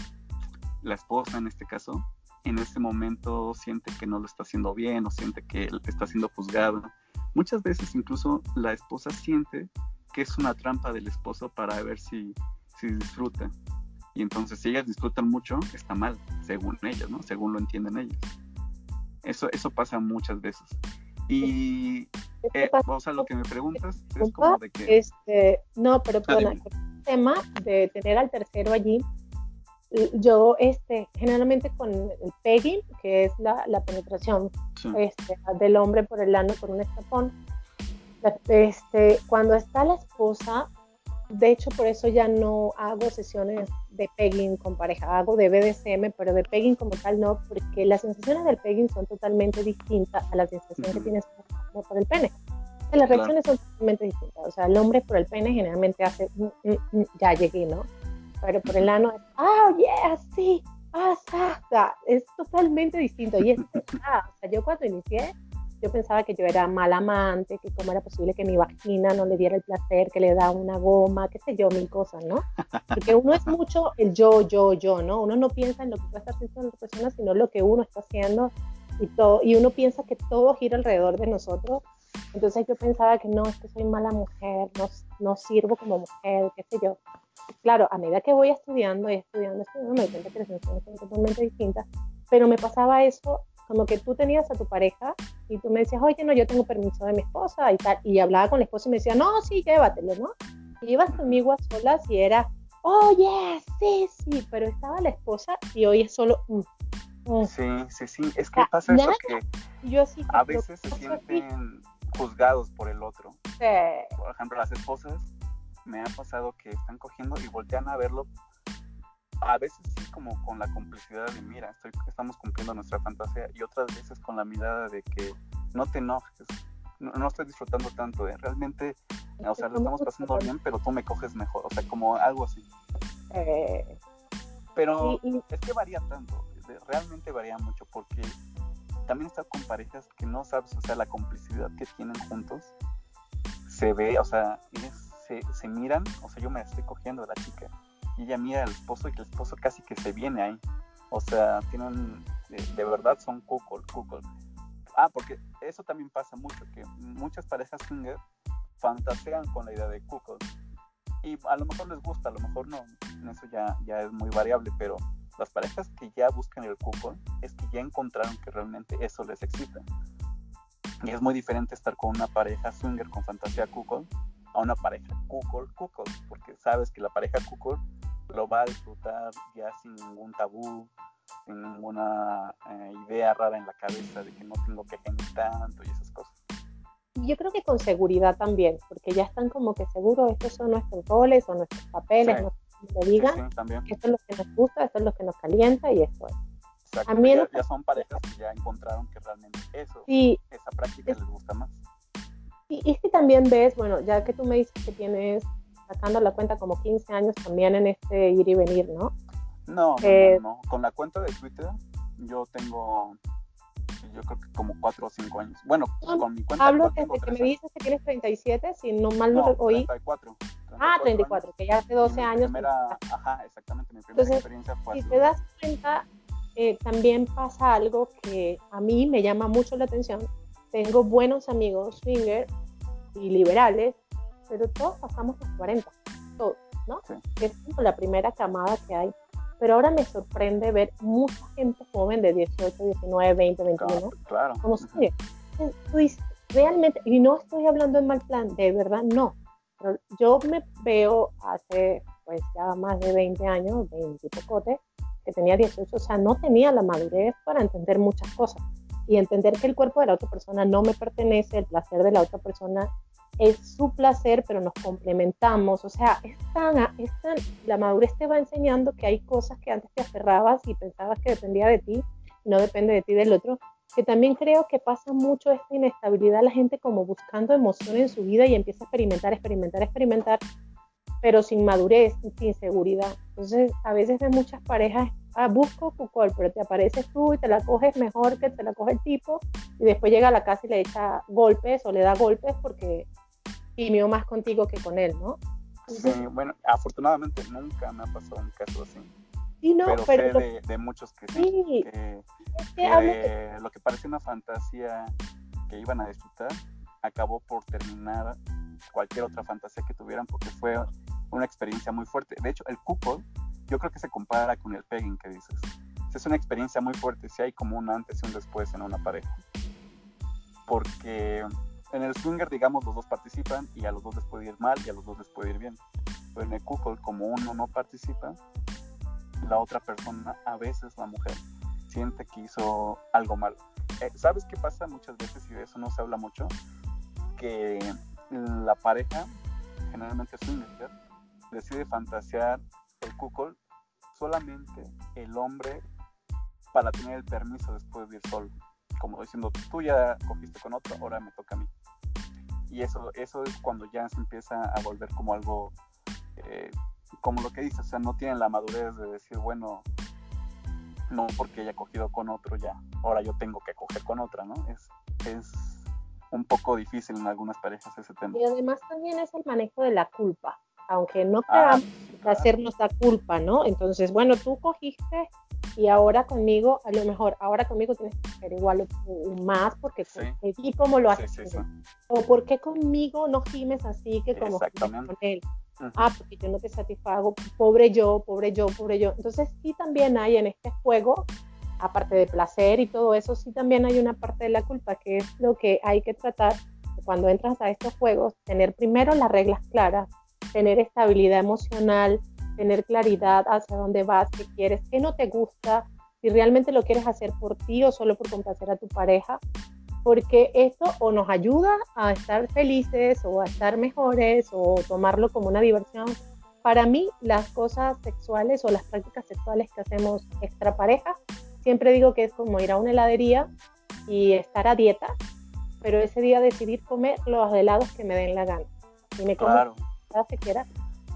la esposa en este caso en ese momento siente que no lo está haciendo bien o siente que está siendo juzgada. Muchas veces incluso la esposa siente que es una trampa del esposo para ver si, si disfruta. Y entonces si ellas disfrutan mucho, está mal, según ellas, ¿no? Según lo entienden ellas. Eso, eso pasa muchas veces. Y, eh, o sea, lo que me preguntas es como de que... Este, no, pero con el tema de tener al tercero allí, yo este, generalmente con el pegging, que es la, la penetración este, del hombre por el ano con un escapón, este, cuando está la esposa, de hecho por eso ya no hago sesiones de pegging con pareja, hago de BDSM, pero de pegging como tal no, porque las sensaciones del pegging son totalmente distintas a las sensaciones que tienes por, el pene. Las reacciones son totalmente distintas, o sea, el hombre por el pene generalmente hace, mm, mm, mm, ya llegué, ¿no? Pero por el ano es, ah, oh, yeah, sí, pasa, es totalmente distinto. Y es, [laughs] ah, o sea, yo cuando inicié, yo pensaba que yo era mal amante, que cómo era posible que mi vagina no le diera el placer, que le da una goma, qué sé yo, mil cosas, ¿no? Porque uno es mucho el yo, yo, yo, ¿no? Uno no piensa en lo que puede estar haciendo la persona, sino lo que uno está haciendo y todo, y uno piensa que todo gira alrededor de nosotros. Entonces yo pensaba que no, es que soy mala mujer, no, no sirvo como mujer, qué sé yo claro, a medida que voy estudiando y estudiando, estudiando, me doy cuenta que las emociones son totalmente distintas, pero me pasaba eso como que tú tenías a tu pareja y tú me decías, oye, no, yo tengo permiso de mi esposa y tal, y hablaba con la esposa y me decía, no, sí, llévatelo, ¿no? Y ibas conmigo a solas y era, oye, sí, sí, pero estaba la esposa y hoy es solo... Mm, mm". Sí, sí, sí, es que pasa eso que yo a veces se sienten juzgados por el otro. Por ejemplo, las esposas me ha pasado que están cogiendo y voltean a verlo. A veces sí como con la complicidad de, mira, estoy, estamos cumpliendo nuestra fantasía y otras veces con la mirada de que no te enojes, no, estoy disfrutando tanto, de realmente, o sea, lo estamos pasando bien, pero tú me coges mejor, o sea, como algo así. Eh, pero es que varía tanto, realmente varía mucho porque también está con parejas que no sabes, o sea, la complicidad que tienen juntos se ve, o sea, es se, miran, o sea, yo me estoy cogiendo a la chica y ella mira al esposo y el esposo casi que se viene ahí. O sea, tienen, de, verdad son cuckold, cuckold. Ah, porque eso también pasa mucho, que muchas parejas swinger fantasean con la idea de cuckold. Y a lo mejor les gusta, a lo mejor no, eso ya, ya es muy variable, pero las parejas que ya buscan el cuckold es que ya encontraron que realmente eso les excita. Y es muy diferente estar con una pareja swinger con fantasía cuckold a una pareja cuckold, cuckold, porque sabes que la pareja cuckold lo va a disfrutar ya sin ningún tabú, sin ninguna eh, idea rara en la cabeza de que no tengo que gemir tanto y esas cosas. Yo creo que con seguridad también, porque ya están como que seguros, estos son nuestros roles o nuestros papeles, no que digan, esto es lo que nos gusta, esto es lo que nos calienta y esto es. a mí ya, son parejas que ya encontraron que realmente eso, esa práctica les gusta más. Y, es que también ves, bueno, ya que tú me dices que tienes, sacando la cuenta como 15 años también en este ir y venir, ¿no? No, no, eh, no, Con la cuenta de Twitter yo tengo, yo creo que como 4 o 5 años. Bueno, con mi cuenta. Hablo desde que me dices que tienes 37, si no mal no, oí. 34, ah, 34, que ya hace 12 años. Primera, ajá, exactamente, mi primera experiencia fue Si te das cuenta, eh, también pasa algo que a mí me llama mucho la atención. Tengo buenos amigos swinger y liberales, pero todos pasamos los 40, todos, ¿no? Es como la primera camada que hay. Pero ahora me sorprende ver mucha gente joven de 18, 19, 20, 21. Claro. Como sigue. realmente, y no estoy hablando en mal plan, de verdad no. Yo me veo hace pues ya más de 20 años, 20 y pocote, que tenía 18, o sea, no tenía la madurez para entender muchas cosas. Y entender que el cuerpo de la otra persona no me pertenece, el placer de la otra persona es su placer, pero nos complementamos, o sea, es tan, la madurez te va enseñando que hay cosas que antes te aferrabas y pensabas que dependía de ti, no depende de ti del otro, que también creo que pasa mucho esta inestabilidad, la gente como buscando emoción en su vida y empieza a experimentar, experimentar, experimentar, pero sin madurez, sin seguridad. Entonces, a veces de muchas parejas, ah, busco Foucault, pero te apareces tú y te la coges mejor que te la coge el tipo, y después llega a la casa y le echa golpes o le da golpes porque gimió más contigo que con él, ¿no? sí, bueno, afortunadamente nunca me ha pasado un caso así. Sí, no, pero, sé de, muchos que sí. Que, lo que parece una fantasía que iban a disfrutar acabó por terminar cualquier otra fantasía que tuvieran porque fue una experiencia muy fuerte. De hecho, el cuckold yo creo que se compara con el pegging que dices. Es una experiencia muy fuerte, si hay como un antes y un después en una pareja. Porque en el swinger, digamos, los dos participan y a los dos les puede ir mal y a los dos les puede ir bien. Pero en el cuckold, como uno no participa, la otra persona, a veces la mujer, siente que hizo algo malo. Eh, ¿Sabes qué pasa muchas veces y de eso no se habla mucho? Que la pareja, generalmente swinger, decide fantasear el cuckold solamente el hombre para tener el permiso después de ir solo. Como diciendo, tú ya cogiste con otro, ahora me toca a mí. Y eso, eso es cuando ya se empieza a volver como algo, eh, como lo que dices, o sea, no tienen la madurez de decir, bueno, no porque haya cogido con otro ya, ahora yo tengo que coger con otra, ¿no? Es, es un poco difícil en algunas parejas ese tema. Y además también es el manejo de la culpa aunque no ah, queramos hacernos la culpa, ¿no? Entonces, bueno, tú cogiste y ahora conmigo, a lo mejor, ahora conmigo tienes que hacer igual o más porque sí. como lo haces. o porque conmigo no gimes así que como con él. Ah, porque yo no te satisfago, pobre yo, pobre yo, pobre yo. Entonces sí también hay en este juego, aparte de placer y todo eso, sí también hay una parte de la culpa que es lo que hay que tratar cuando entras a estos juegos, tener primero las reglas claras, tener estabilidad emocional, tener claridad hacia dónde vas, qué quieres, qué no te gusta, si realmente lo quieres hacer por ti o solo por complacer a tu pareja, porque esto o nos ayuda a estar felices o a estar mejores o tomarlo como una diversión. Para mí, las cosas sexuales o las prácticas sexuales que hacemos extra pareja, siempre digo que es como ir a una heladería y estar a dieta, pero ese día decidir comer los helados que me den la gana. Y me como que quiera,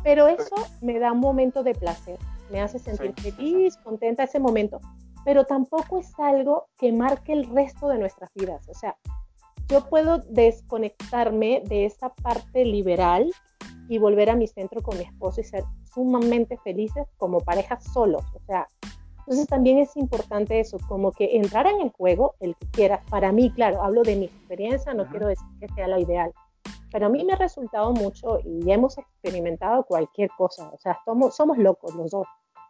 pero eso me da un momento de placer, me hace sentir feliz, contenta ese momento, pero tampoco es algo que marque el resto de nuestras vidas, o sea, yo puedo desconectarme de esa parte liberal y volver a mi centro con mi esposo y ser sumamente felices como parejas solos, o sea, entonces también es importante eso, como que entrar en el juego, el que quiera, para mí, claro, hablo de mi experiencia, no quiero decir que sea la ideal, pero a mí me ha resultado mucho y hemos experimentado cualquier cosa, o sea, somos, somos locos los dos,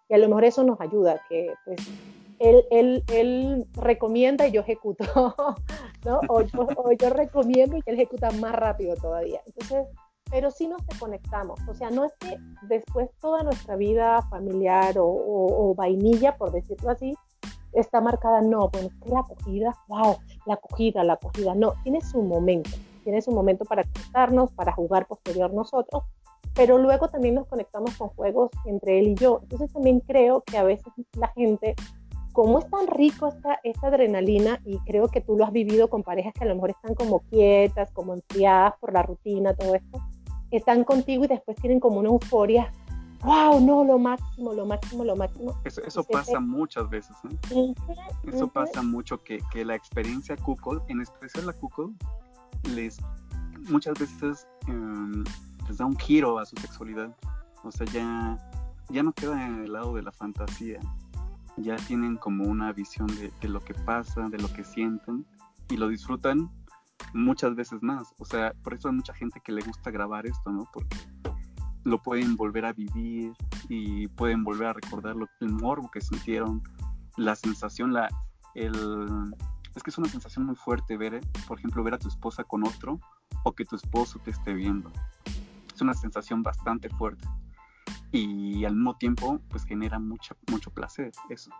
y a lo mejor eso nos ayuda, que pues él, él, él recomienda y yo ejecuto, [laughs] ¿no? O yo, o yo, recomiendo y él ejecuta más rápido todavía. Entonces, pero sí nos conectamos, o sea, no es que después toda nuestra vida familiar o, o, o vainilla, por decirlo así, está marcada, no, bueno, es que la acogida, wow, la acogida, la acogida, no, tiene su momento tiene su momento para conectarnos, para jugar posterior nosotros, pero luego también nos conectamos con juegos entre él y yo. Entonces también creo que a veces la gente, como es tan rico esta, esta adrenalina, y creo que tú lo has vivido con parejas que a lo mejor están como quietas, como enfriadas por la rutina, todo esto, están contigo y después tienen como una euforia wow, no, lo máximo, lo máximo, lo máximo. Eso, pasa muchas veces, ¿eh? Eso pasa mucho, que, que la experiencia Kukol, en especial la Kukol, les muchas veces em, les da un giro a su sexualidad. O sea, ya, ya no queda en el lado de la fantasía. Ya tienen como una visión de, lo que pasa, de lo que sienten y lo disfrutan muchas veces más. O sea, por eso hay mucha gente que le gusta grabar esto, ¿no? Porque lo pueden volver a vivir y pueden volver a recordar lo, el morbo que sintieron, la sensación, la, el, es que es una sensación muy fuerte ver, eh, por ejemplo, ver a tu esposa con otro o que tu esposo te esté viendo. Es una sensación bastante fuerte y al mismo tiempo pues genera mucha, mucho placer eso.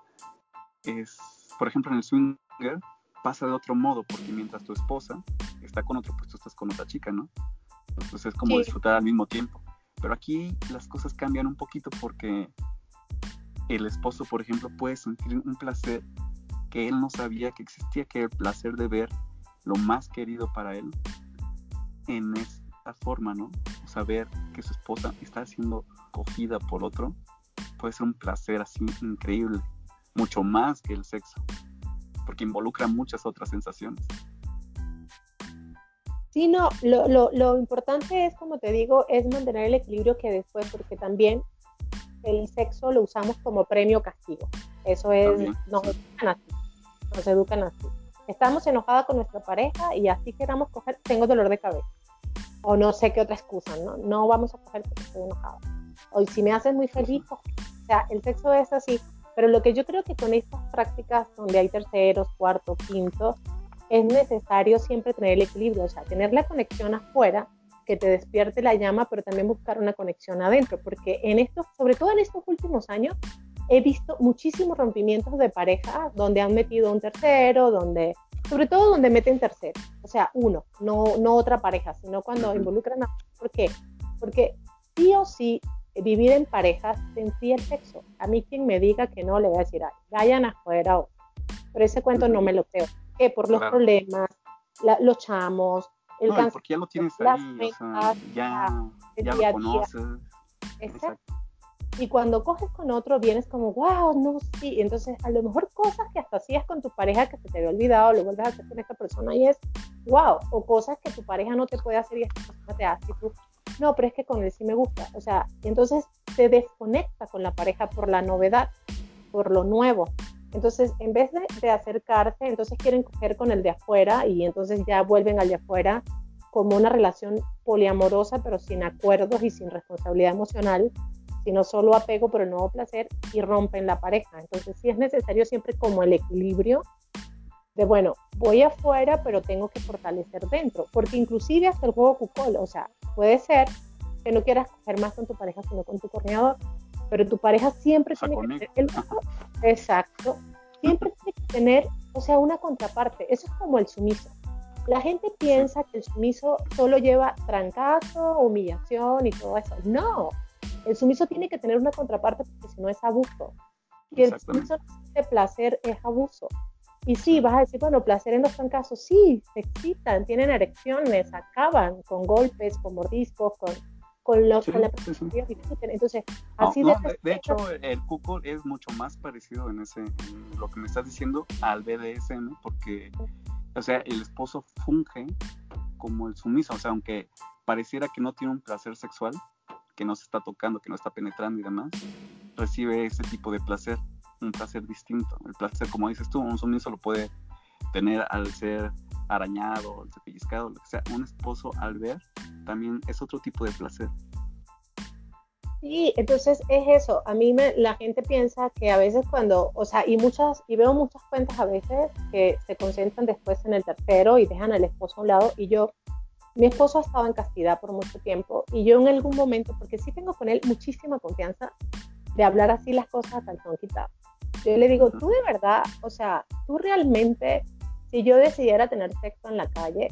Es, por ejemplo, en el swinger pasa de otro modo porque mientras tu esposa está con otro, pues tú estás con otra chica, ¿no? Entonces es como disfrutar al mismo tiempo. Pero aquí las cosas cambian un poquito porque el esposo, por ejemplo, puede sentir un placer que él no sabía que existía, que el placer de ver lo más querido para él en esta forma, ¿no? Saber que su esposa está siendo cogida por otro puede ser un placer así increíble, mucho más que el sexo, porque involucra muchas otras sensaciones. Sí, no, lo, lo, lo, importante es, como te digo, es mantener el equilibrio que después, porque también el sexo lo usamos como premio castigo. Eso es, nos educan así, nos educan así. Estamos enojadas con nuestra pareja y así queramos coger, tengo dolor de cabeza. O no sé qué otra excusa, ¿no? No vamos a coger porque estoy enojada. O si me haces muy feliz, o sea, el sexo es así. Pero lo que yo creo que con estas prácticas donde hay terceros, cuartos, quintos, es necesario siempre tener el equilibrio, o sea, tener la conexión afuera que te despierte la llama, pero también buscar una conexión adentro, porque en estos, sobre todo en estos últimos años, he visto muchísimos rompimientos de pareja donde han metido un tercero, donde, sobre todo donde meten tercero, o sea, uno, no, no otra pareja, sino cuando involucran a... ¿Por qué? Porque sí o sí, vivir en parejas te enfría el sexo. A mí quien me diga que no, le voy a decir, ay, vayan afuera, o... pero ese cuento no me lo creo. Que por los problemas, los chamos, el no, porque ya lo tienes ahí, ya, ya lo conoces. Exacto. Y cuando coges con otro, vienes como, wow, no, sí. Entonces, a lo mejor cosas que hasta hacías con tu pareja que se te había olvidado, lo vuelves a hacer con esta persona y es, wow. O cosas que tu pareja no te puede hacer y esta persona te hace y tú, no, pero es que con él sí me gusta. O sea, entonces te desconecta con la pareja por la novedad, por lo nuevo. Entonces, en vez de, acercarse, entonces quieren coger con el de afuera y entonces ya vuelven al de afuera como una relación poliamorosa, pero sin acuerdos y sin responsabilidad emocional, sino solo apego por el nuevo placer y rompen la pareja. Entonces, sí es necesario siempre como el equilibrio de, bueno, voy afuera, pero tengo que fortalecer dentro, porque inclusive hasta el juego cucol, o sea, puede ser que no quieras coger más con tu pareja, sino con tu corneador, pero tu pareja siempre tiene que tener el exacto, siempre tiene que tener, o sea, una contraparte. Eso es como el sumiso. La gente piensa que el sumiso solo lleva trancazo, humillación y todo eso. No, el sumiso tiene que tener una contraparte porque si no es abuso. Y el sumiso de placer es abuso. Y sí, vas a decir, bueno, placer en los trancazos, sí, se excitan, tienen erecciones, acaban con golpes, con mordiscos, con con, los, la Entonces, así de, de, hecho, el cuco es mucho más parecido en ese, lo que me estás diciendo, al BDSM, porque, o sea, el esposo funge como el sumiso, o sea, aunque pareciera que no tiene un placer sexual, que no se está tocando, que no está penetrando y demás, recibe ese tipo de placer, un placer distinto. El placer, como dices tú, un sumiso lo puede tener al ser arañado, el pellizcado, lo que sea, un esposo al ver también es otro tipo de placer. Sí, entonces es eso. A mí me, la gente piensa que a veces cuando, o sea, y muchas, y veo muchas cuentas a veces que se concentran después en el tercero y dejan al esposo a un lado. Y yo, mi esposo ha estado en castidad por mucho tiempo y yo en algún momento, porque sí tengo con él muchísima confianza de hablar así las cosas a calzón quitado. Yo le digo, tú de verdad, o sea, tú realmente si yo decidiera tener sexo en la calle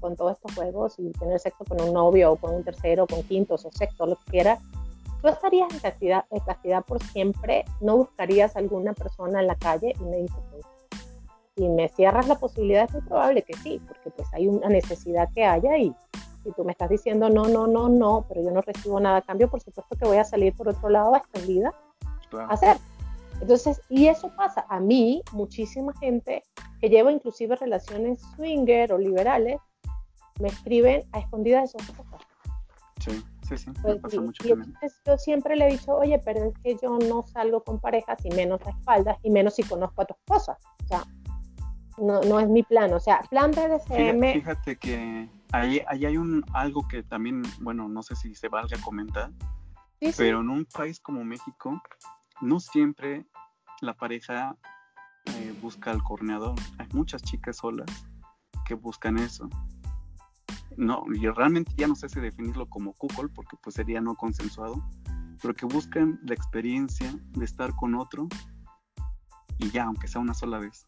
con todos estos juegos y tener sexo con un novio o con un tercero, con quintos o sexto, lo que quiera, tú estarías en castidad, en castidad por siempre, no buscarías a alguna persona en la calle y me dices, si me cierras la posibilidad es muy probable que sí, porque pues hay una necesidad que haya y si tú me estás diciendo no, no, no, no, pero yo no recibo nada a cambio, por supuesto que voy a salir por otro lado a escondida a hacer. Entonces, y eso pasa. A mí, muchísima gente que lleva inclusive relaciones swinger o liberales, me escriben a escondidas de sus cosas. Sí, Sí, sí, me pues pasa mucho también. yo siempre le he dicho, oye, pero es que yo no salgo con parejas y menos a espaldas y menos si conozco a tu esposa. O sea, no, no es mi plan. O sea, plan BDSM. Fíjate, fíjate que ahí, ahí, hay un algo que también, bueno, no sé si se valga comentar, pero en un país como México, no siempre la pareja eh, busca al corneador. Hay muchas chicas solas que buscan eso no, yo realmente ya no sé si definirlo como cuckold porque pues sería no consensuado, pero que buscan la experiencia de estar con otro y ya, aunque sea una sola vez.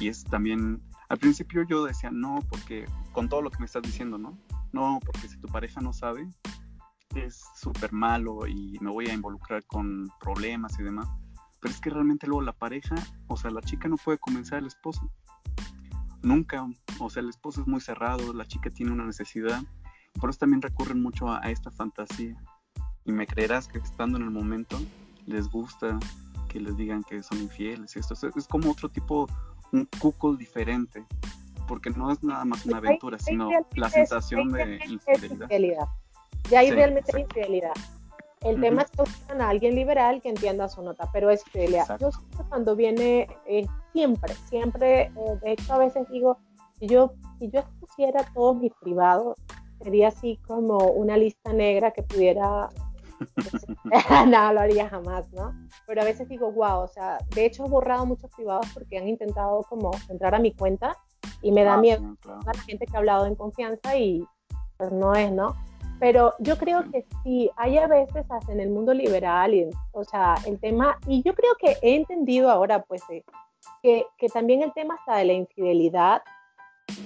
Y es también, al principio yo decía, no, porque con todo lo que me estás diciendo, ¿no? No, porque si tu pareja no sabe, es súper malo y me voy a involucrar con problemas y demás. Pero es que realmente luego la pareja, o sea, la chica no puede convencer al esposo nunca, o sea, el esposo es muy cerrado, la chica tiene una necesidad, por eso también recurren mucho a, esta fantasía. Y me creerás que estando en el momento les gusta que les digan que son infieles. Esto es, como otro tipo, un cuckold diferente, porque no es nada más una aventura, sino la sensación de infidelidad. Ya hay realmente infidelidad. El tema es que buscan a alguien liberal que entienda su nota, pero es que yo cuando viene, eh, siempre, siempre, eh, de hecho a veces digo, si yo, si yo expusiera todos mis privados, sería así como una lista negra que pudiera... [laughs] no, lo haría jamás, ¿no? Pero a veces digo, wow, o sea, de hecho he borrado muchos privados porque han intentado como entrar a mi cuenta y me da ah, miedo a la gente que ha hablado en confianza y pues no es, ¿no? Pero yo creo que sí, hay a veces hasta en el mundo liberal, y, o sea, el tema, y yo creo que he entendido ahora, pues, eh, que, que, también el tema hasta de la infidelidad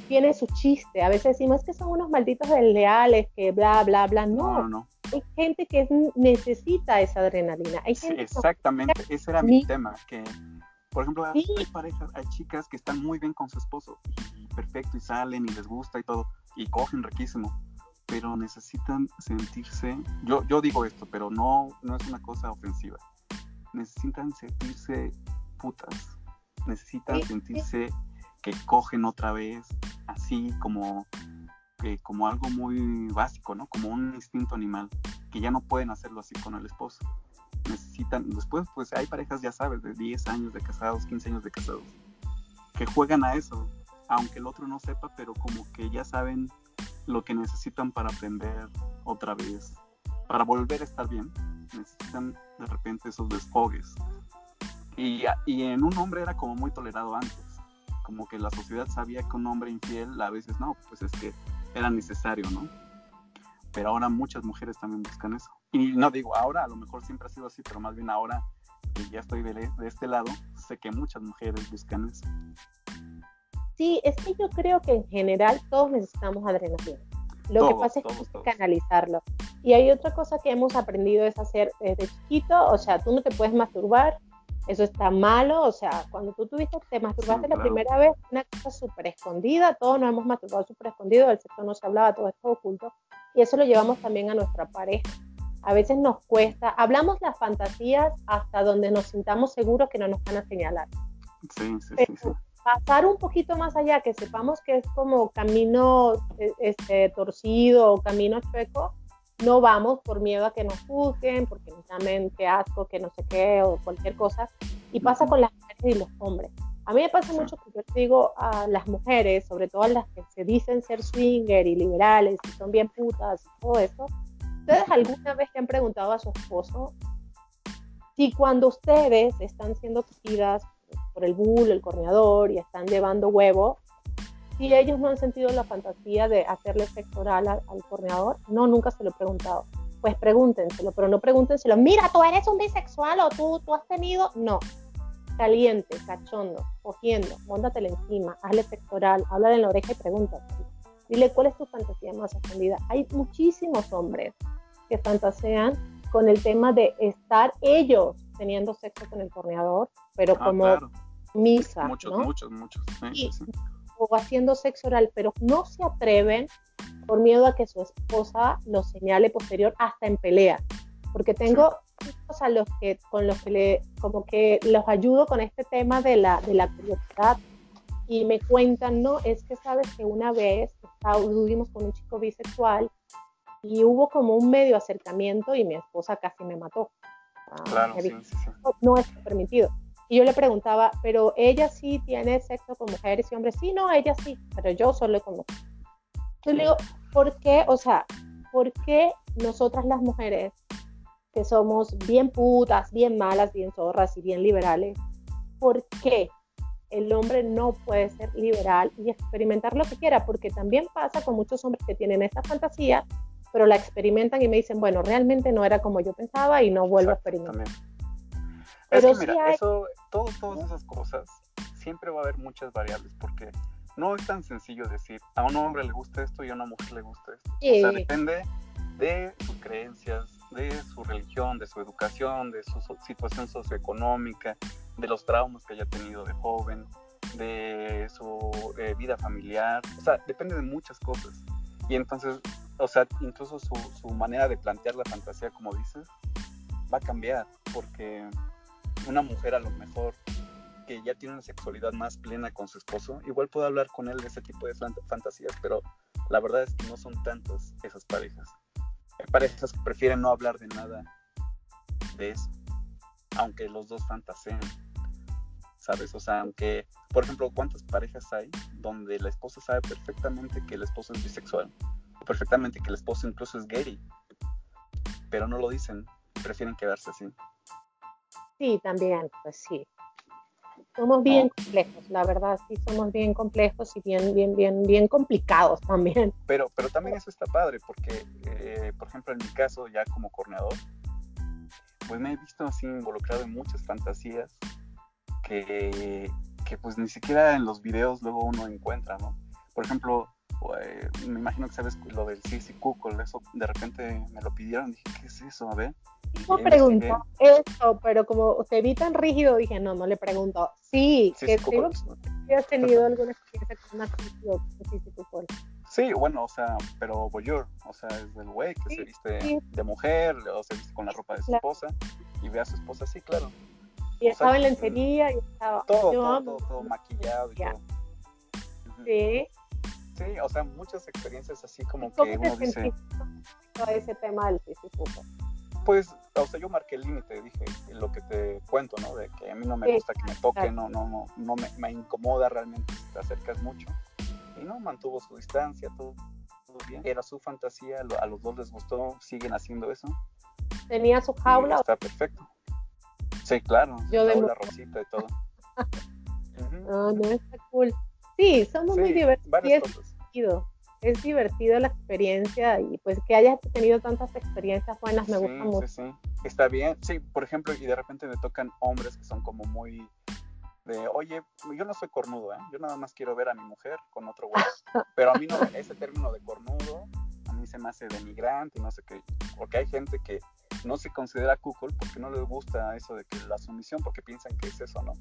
tiene su chiste. A veces decimos que son unos malditos desleales, que bla, bla, bla. No, no, no. Hay gente que necesita esa adrenalina. Hay sí, exactamente, ese era mi tema, que, por ejemplo, hay parejas, hay chicas que están muy bien con su esposo, y perfecto, y salen, y les gusta y todo, y cogen riquísimo pero necesitan sentirse, yo, yo digo esto, pero no, no es una cosa ofensiva, necesitan sentirse putas, necesitan sentirse que cogen otra vez, así como, como algo muy básico, ¿no? Como un instinto animal, que ya no pueden hacerlo así con el esposo. Necesitan, después pues hay parejas, ya sabes, de 10 años de casados, 15 años de casados, que juegan a eso, aunque el otro no sepa, pero como que ya saben lo que necesitan para aprender otra vez, para volver a estar bien, necesitan de repente esos desfogues. Y, y en un hombre era como muy tolerado antes, como que la sociedad sabía que un hombre infiel a veces no, pues es que era necesario, ¿no? Pero ahora muchas mujeres también buscan eso. Y no digo ahora, a lo mejor siempre ha sido así, pero más bien ahora que ya estoy de, de este lado, sé que muchas mujeres buscan eso. Sí, es que yo creo que en general todos necesitamos adrenalina. Lo que pasa es que hay que analizarlo. Y hay otra cosa que hemos aprendido es hacer desde chiquito, o sea, tú no te puedes masturbar, eso está malo, o sea, cuando tú tuviste, te masturbaste la primera vez, una cosa súper escondida, todos nos hemos masturbado súper escondido, el sexo no se hablaba, todo esto oculto, y eso lo llevamos también a nuestra pareja. A veces nos cuesta, hablamos las fantasías hasta donde nos sintamos seguros que no nos van a señalar. Sí, sí, sí pasar un poquito más allá, que sepamos que es como camino e, este, torcido o camino chueco, no vamos por miedo a que nos juzguen, porque nos llamen qué asco, que no sé qué o cualquier cosa. Y pasa con las mujeres y los hombres. A mí me pasa mucho que yo digo a las mujeres, sobre todo a las que se dicen ser swinger y liberales y son bien putas y todo eso, ¿ustedes alguna vez le han preguntado a su esposo si cuando ustedes están siendo cogidas por el bull, el corneador y están llevando huevo, si ellos no han sentido la fantasía de hacerle sexo oral al, corneador, no, nunca se lo he preguntado. Pues pregúntenselo, pero no pregúntenselo, mira, tú eres un bisexual o tú, tú has tenido, no. Caliente, cachondo, cogiendo, móndatele encima, hazle sexo oral, háblale en la oreja y pregúntate. Dile cuál es tu fantasía más escondida. Hay muchísimos hombres que fantasean con el tema de estar ellos teniendo sexo con el corneador, pero ah, como misa. Muchos, muchos, muchos. O haciendo sexo oral, pero no se atreven por miedo a que su esposa lo señale posterior hasta en pelea. Porque tengo hijos a los que, con los que le, como que los ayudo con este tema de la, de la curiosidad y me cuentan, no, es que sabes que una vez estuvimos con un chico bisexual y hubo como un medio acercamiento y mi esposa casi me mató. Ah, claro, sí, sí, sí. No, es permitido. Y yo le preguntaba, pero ella sí tiene sexo con mujeres y hombres. Sí, no, ella sí, pero yo solo con mujeres. Yo le digo, ¿por qué? O sea, ¿por qué nosotras las mujeres, que somos bien putas, bien malas, bien zorras y bien liberales, ¿por qué el hombre no puede ser liberal y experimentar lo que quiera? Porque también pasa con muchos hombres que tienen esta fantasía pero la experimentan y me dicen, bueno, realmente no era como yo pensaba y no vuelvo a experimentar. Pero es que mira, eso, todas esas cosas, siempre va a haber muchas variables, porque no es tan sencillo decir, a un hombre le gusta esto y a una mujer le gusta esto. O sea, depende de sus creencias, de su religión, de su educación, de su situación socioeconómica, de los traumas que haya tenido de joven, de su eh, vida familiar, o sea, depende de muchas cosas. Y entonces o sea, incluso su, su, manera de plantear la fantasía, como dices, va a cambiar, porque una mujer a lo mejor que ya tiene una sexualidad más plena con su esposo, igual puede hablar con él de ese tipo de fantasías, pero la verdad es que no son tantas esas parejas. Hay parejas que prefieren no hablar de nada de eso, aunque los dos fantaseen, ¿sabes? O sea, aunque, por ejemplo, ¿cuántas parejas hay donde la esposa sabe perfectamente que el esposo es bisexual? perfectamente que el esposo incluso es gay, pero no lo dicen, prefieren quedarse así. Sí, también, pues sí. Somos bien complejos, la verdad, sí somos bien complejos y bien, bien, bien, bien complicados también. [laughs] Pero, pero también eso está padre, porque, eh, por ejemplo, en mi caso, ya como corneador, pues me he visto así involucrado en muchas fantasías que, que pues ni siquiera en los videos luego uno encuentra, ¿no? Por ejemplo, eh, me imagino que sabes lo del CC Google, eso de repente me lo pidieron, dije, ¿qué es eso? A ver. No pregunto eso, pero como te vi tan rígido, dije, no, no le pregunto. Sí, que digo, has tenido alguna experiencia con una CC Google. Sí, bueno, o sea, pero voyeur, o sea, es del güey que se viste de mujer, o se viste con la ropa de su esposa y ve a su esposa, sí, claro. Y estaba en lencería y estaba... Todo, todo, todo, todo, maquillado y todo. Sí. Sí, o sea, muchas experiencias así como que uno dice... ese tema del Pues, o sea, yo marqué el límite, dije lo que te cuento, ¿no? De que a mí no me gusta que me toque, no, no, no, no me, me, incomoda realmente si te acercas mucho. Y no, mantuvo su distancia, todo, todo bien. Era su fantasía, a los dos les gustó, siguen haciendo eso. ¿Tenía su jaula? está perfecto. Sí, claro, yo de la rosita y todo. [laughs] No, no, está cool. Sí, somos muy divertidos. Es divertido. es divertido la experiencia y pues que hayas tenido tantas experiencias buenas me gusta mucho. Sí, sí, está bien. Sí, por ejemplo, y de repente me tocan hombres que son como muy de, oye, yo no soy cornudo, ¿eh? yo nada más quiero ver a mi mujer con otro güey. [laughs] Pero a mí no, ese término de cornudo, a mí se me hace denigrante, no sé qué, porque hay gente que no se considera cuckold porque no les gusta eso de que la sumisión, porque piensan que es eso, ¿no?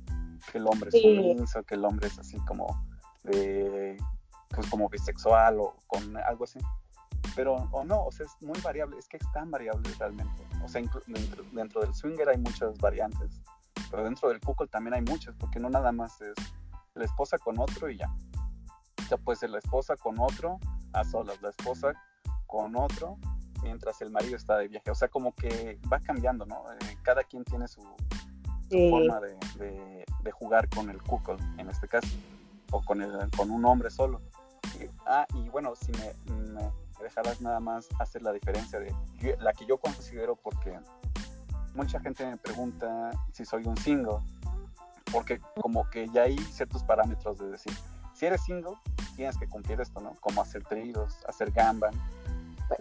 Que el hombre es sumiso, que el hombre es así como de, pues como bisexual o con algo así. Pero, o no, o sea, es muy variable, es que es tan variable realmente. O sea, dentro, del swinger hay muchas variantes, pero dentro del cuckold también hay muchas, porque no nada más es la esposa con otro y ya. Ya puede ser la esposa con otro a solas, la esposa con otro mientras el marido está de viaje. O sea, como que va cambiando, ¿no? Eh, cada quien tiene su, forma de, de, jugar con el cuckold, en este caso o con, el, con un hombre solo. Y, ah, y bueno, si me, me, dejarás nada más hacer la diferencia de la que yo considero porque mucha gente me pregunta si soy un single, porque como que ya hay ciertos parámetros de decir, si eres single, tienes que cumplir esto, ¿no? Como hacer tríos, hacer gamba.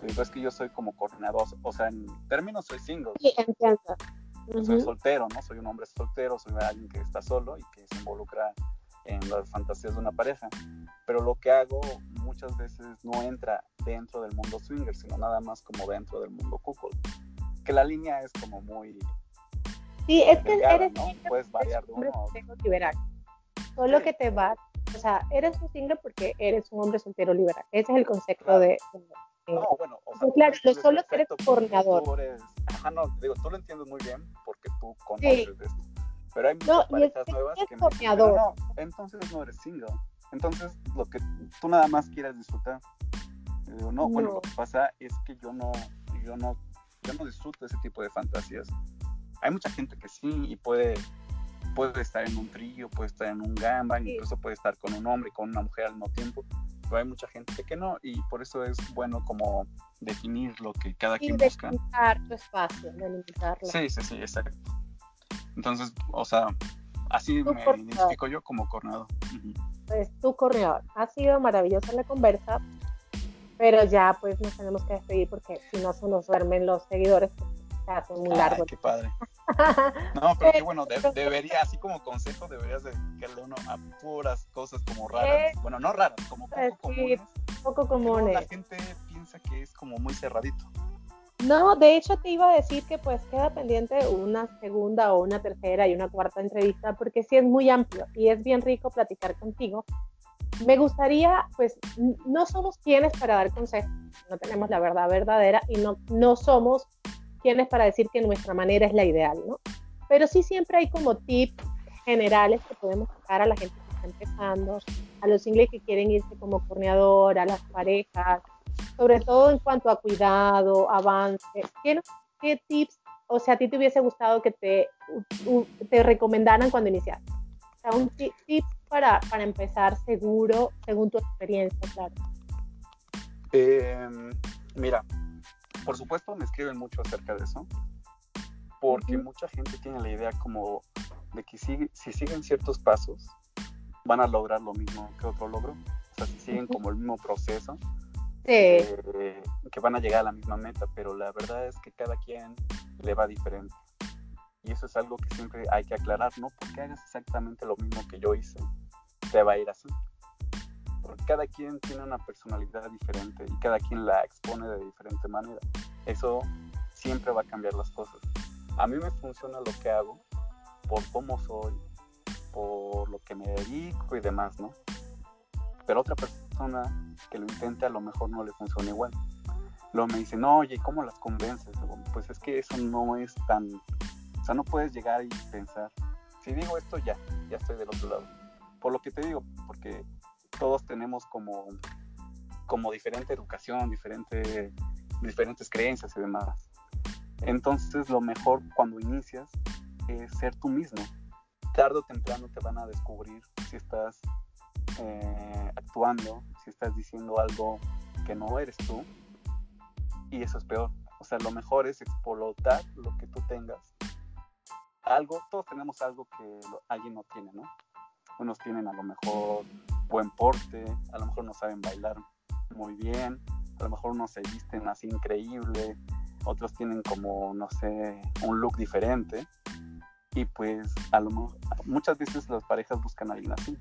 Es que yo soy como coordinador, o sea, en términos soy single. Sí, entiendo. Soy soltero, ¿no? Soy un hombre soltero, soy alguien que está solo y que se involucra en las fantasías de una pareja. Pero lo que hago muchas veces no entra dentro del mundo swinger, sino nada más como dentro del mundo cuckold. Que la línea es como muy. Sí, es que eres. ¿no? Puedes variar de uno liberal. Solo que te va. O sea, eres un single porque eres un hombre soltero liberal. Ese es el concepto de. no, bueno, o sea, claro, solo eres coordinador. Ajá, no, digo, tú lo entiendes muy bien porque tú conoces de esto pero hay muchas parejas nuevas que me dicen, no, entonces no eres single. Entonces lo que tú nada más quieres disfrutar. Y digo, no, bueno, lo que pasa es que yo no, yo no, yo no disfruto ese tipo de fantasías. Hay mucha gente que sí y puede, puede estar en un trío, puede estar en un gamba, incluso puede estar con un hombre y con una mujer al mismo tiempo, pero hay mucha gente que no y por eso es bueno como definir lo que cada quien busca. Tu espacio, delimitarlo. Sí, sí, sí, exacto. Entonces, o sea, así me identifico yo como corneador. Pues tu corneador. Ha sido maravillosa la conversa, pero ya pues nos tenemos que despedir porque si no se nos duermen los seguidores, pues, se hace muy largo. qué padre. [laughs] No, pero qué bueno, debería, así como consejo, deberías dedicarle uno a puras cosas como raras. Bueno, no raras, como poco pues comunes. Poco comunes. La gente piensa que es como muy cerradito. No, de hecho te iba a decir que pues queda pendiente una segunda o una tercera y una cuarta entrevista porque sí es muy amplio y es bien rico platicar contigo. Me gustaría, pues no somos quienes para dar consejos, no tenemos la verdad verdadera y no, no somos quienes para decir que nuestra manera es la ideal, ¿no? Pero sí siempre hay como tips generales que podemos dar a la gente que está empezando, a los que quieren irse como corneador, a las parejas, sobre todo en cuanto a cuidado, avance. ¿Qué, qué tips, o sea, a ti te hubiese gustado que te, te recomendaran cuando iniciaste? O sea, un tip para, para empezar seguro, según tu experiencia, claro. Em, mira, por supuesto me escriben mucho acerca de eso, porque mucha gente tiene la idea como de que si, si siguen ciertos pasos, van a lograr lo mismo que otro logro. O sea, si siguen como el mismo proceso, eh, que van a llegar a la misma meta, pero la verdad es que cada quien le va diferente. Y eso es algo que siempre hay que aclarar, no porque hagas exactamente lo mismo que yo hice, te va a ir así. Porque cada quien tiene una personalidad diferente y cada quien la expone de diferente manera. Eso siempre va a cambiar las cosas. A mí me funciona lo que hago por cómo soy, por lo que me dedico y demás, ¿no? Pero otra persona que lo intente a lo mejor no le funciona igual. Luego me dice, no, oye, ¿cómo las convences? Pues es que eso no es tan... O sea, no puedes llegar y pensar, si digo esto ya, ya estoy del otro lado. Por lo que te digo, porque todos tenemos como, como diferente educación, diferente, diferentes creencias y demás. Entonces lo mejor cuando inicias es ser tú mismo. Tarde o temprano te van a descubrir si estás eh, actuando, si estás diciendo algo que no eres tú. Y eso es peor. O sea, lo mejor es explotar lo que tú tengas. Algo, todos tenemos algo que alguien no tiene, ¿no? Unos tienen a lo mejor buen porte, a lo mejor no saben bailar muy bien, a lo mejor unos se visten así increíble, otros tienen como, no sé, un look diferente. Y pues a lo, muchas veces las parejas buscan a alguien así.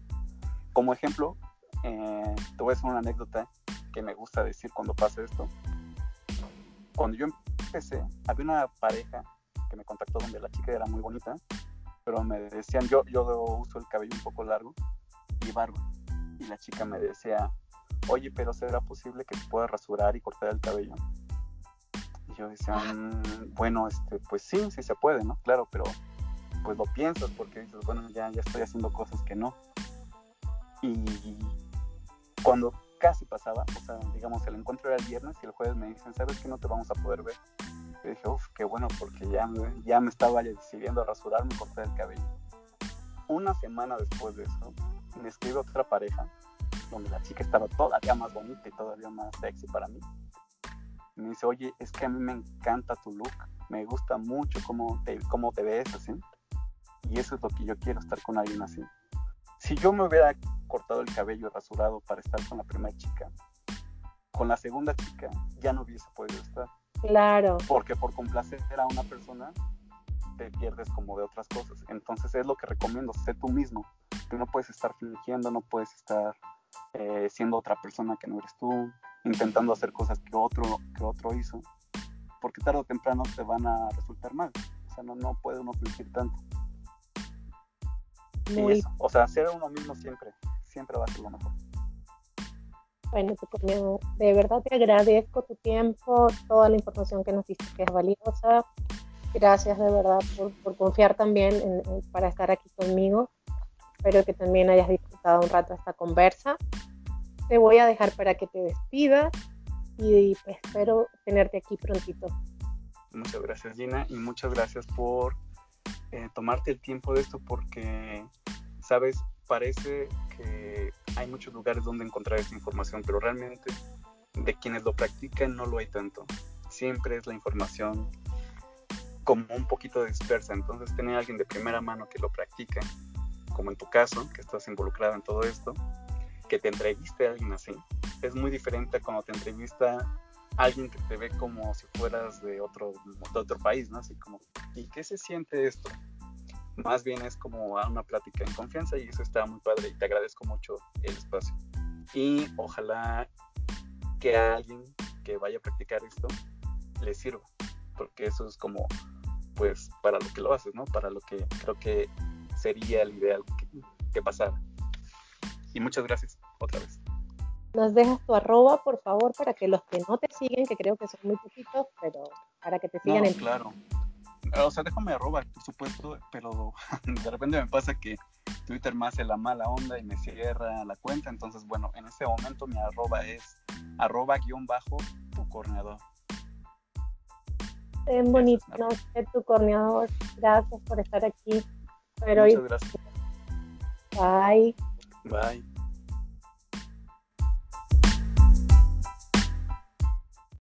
Como ejemplo, eh, te voy a decir una anécdota que me gusta decir cuando pasa esto. Cuando yo empecé, había una pareja que me contactó donde la chica era muy bonita, pero me decían, yo, yo uso el cabello un poco largo y barba. Y la chica me decía, oye, pero ¿será posible que te pueda rasurar y cortar el cabello? Y yo decía, mm, bueno, este, pues sí, sí se puede, ¿no? Claro, pero pues lo piensas porque dices, bueno, ya, ya estoy haciendo cosas que no. Y cuando casi pasaba, o sea, digamos, el encuentro era el viernes y el jueves me dicen, ¿sabes que no te vamos a poder ver? Y dije, uff, qué bueno, porque ya me, ya me estaba decidiendo a rasurarme y cortar el cabello. Una semana después de eso, me escribe otra pareja, donde la chica estaba todavía más bonita y todavía más sexy para mí. Me dice, oye, es que a mí me encanta tu look, me gusta mucho cómo te, cómo te ves así. Y eso es lo que yo quiero, estar con alguien así. Si yo me hubiera cortado el cabello rasurado para estar con la primera chica, con la segunda chica ya no hubiese podido estar. Claro. Porque por complacer a una persona te pierdes como de otras cosas. Entonces es lo que recomiendo, sé tú mismo. Tú no puedes estar fingiendo, no puedes estar eh, siendo otra persona que no eres tú, intentando hacer cosas que otro, que otro hizo, porque tarde o temprano te van a resultar mal. O sea, no, no puede uno fingir tanto. Muy... o sea, ser uno mismo siempre siempre va a ser lo mejor. Bueno, de verdad te agradezco tu tiempo, toda la información que nos diste que es valiosa. Gracias de verdad por, confiar también para estar aquí conmigo. Espero que también hayas disfrutado un rato esta conversa. Te voy a dejar para que te despidas y pues, espero tenerte aquí prontito. Muchas gracias Gina y muchas gracias por eh, tomarte el tiempo de esto porque, sabes, parece que hay muchos lugares donde encontrar esta información, pero realmente de quienes lo practican no lo hay tanto. Siempre es la información como un poquito dispersa, entonces tener a alguien de primera mano que lo practica, como en tu caso, que estás involucrado en todo esto, que te entreviste a alguien así, es muy diferente a cuando te entrevista alguien que te ve como si fueras de otro, de otro país, ¿no? Así como, ¿y qué se siente esto? Más bien es como a una plática en confianza y eso está muy padre y te agradezco mucho el espacio. Y ojalá que a alguien que vaya a practicar esto le sirva, porque eso es como, pues, para lo que lo haces, ¿no? Para lo que creo que sería el ideal que, que pasara. Y muchas gracias otra vez nos dejas tu arroba, por favor, para que los que no te siguen, que creo que son muy poquitos, pero para que te sigan en... Claro. O sea, déjame arroba, por supuesto, pero [laughs] de repente me pasa que Twitter me hace la mala onda y me cierra la cuenta. Entonces, bueno, en este momento mi arroba es arroba guion bajo tu corneador. Bien bonito, no sé, tu corneador. Gracias por estar aquí. Pero Muchas gracias. Bye. Bye.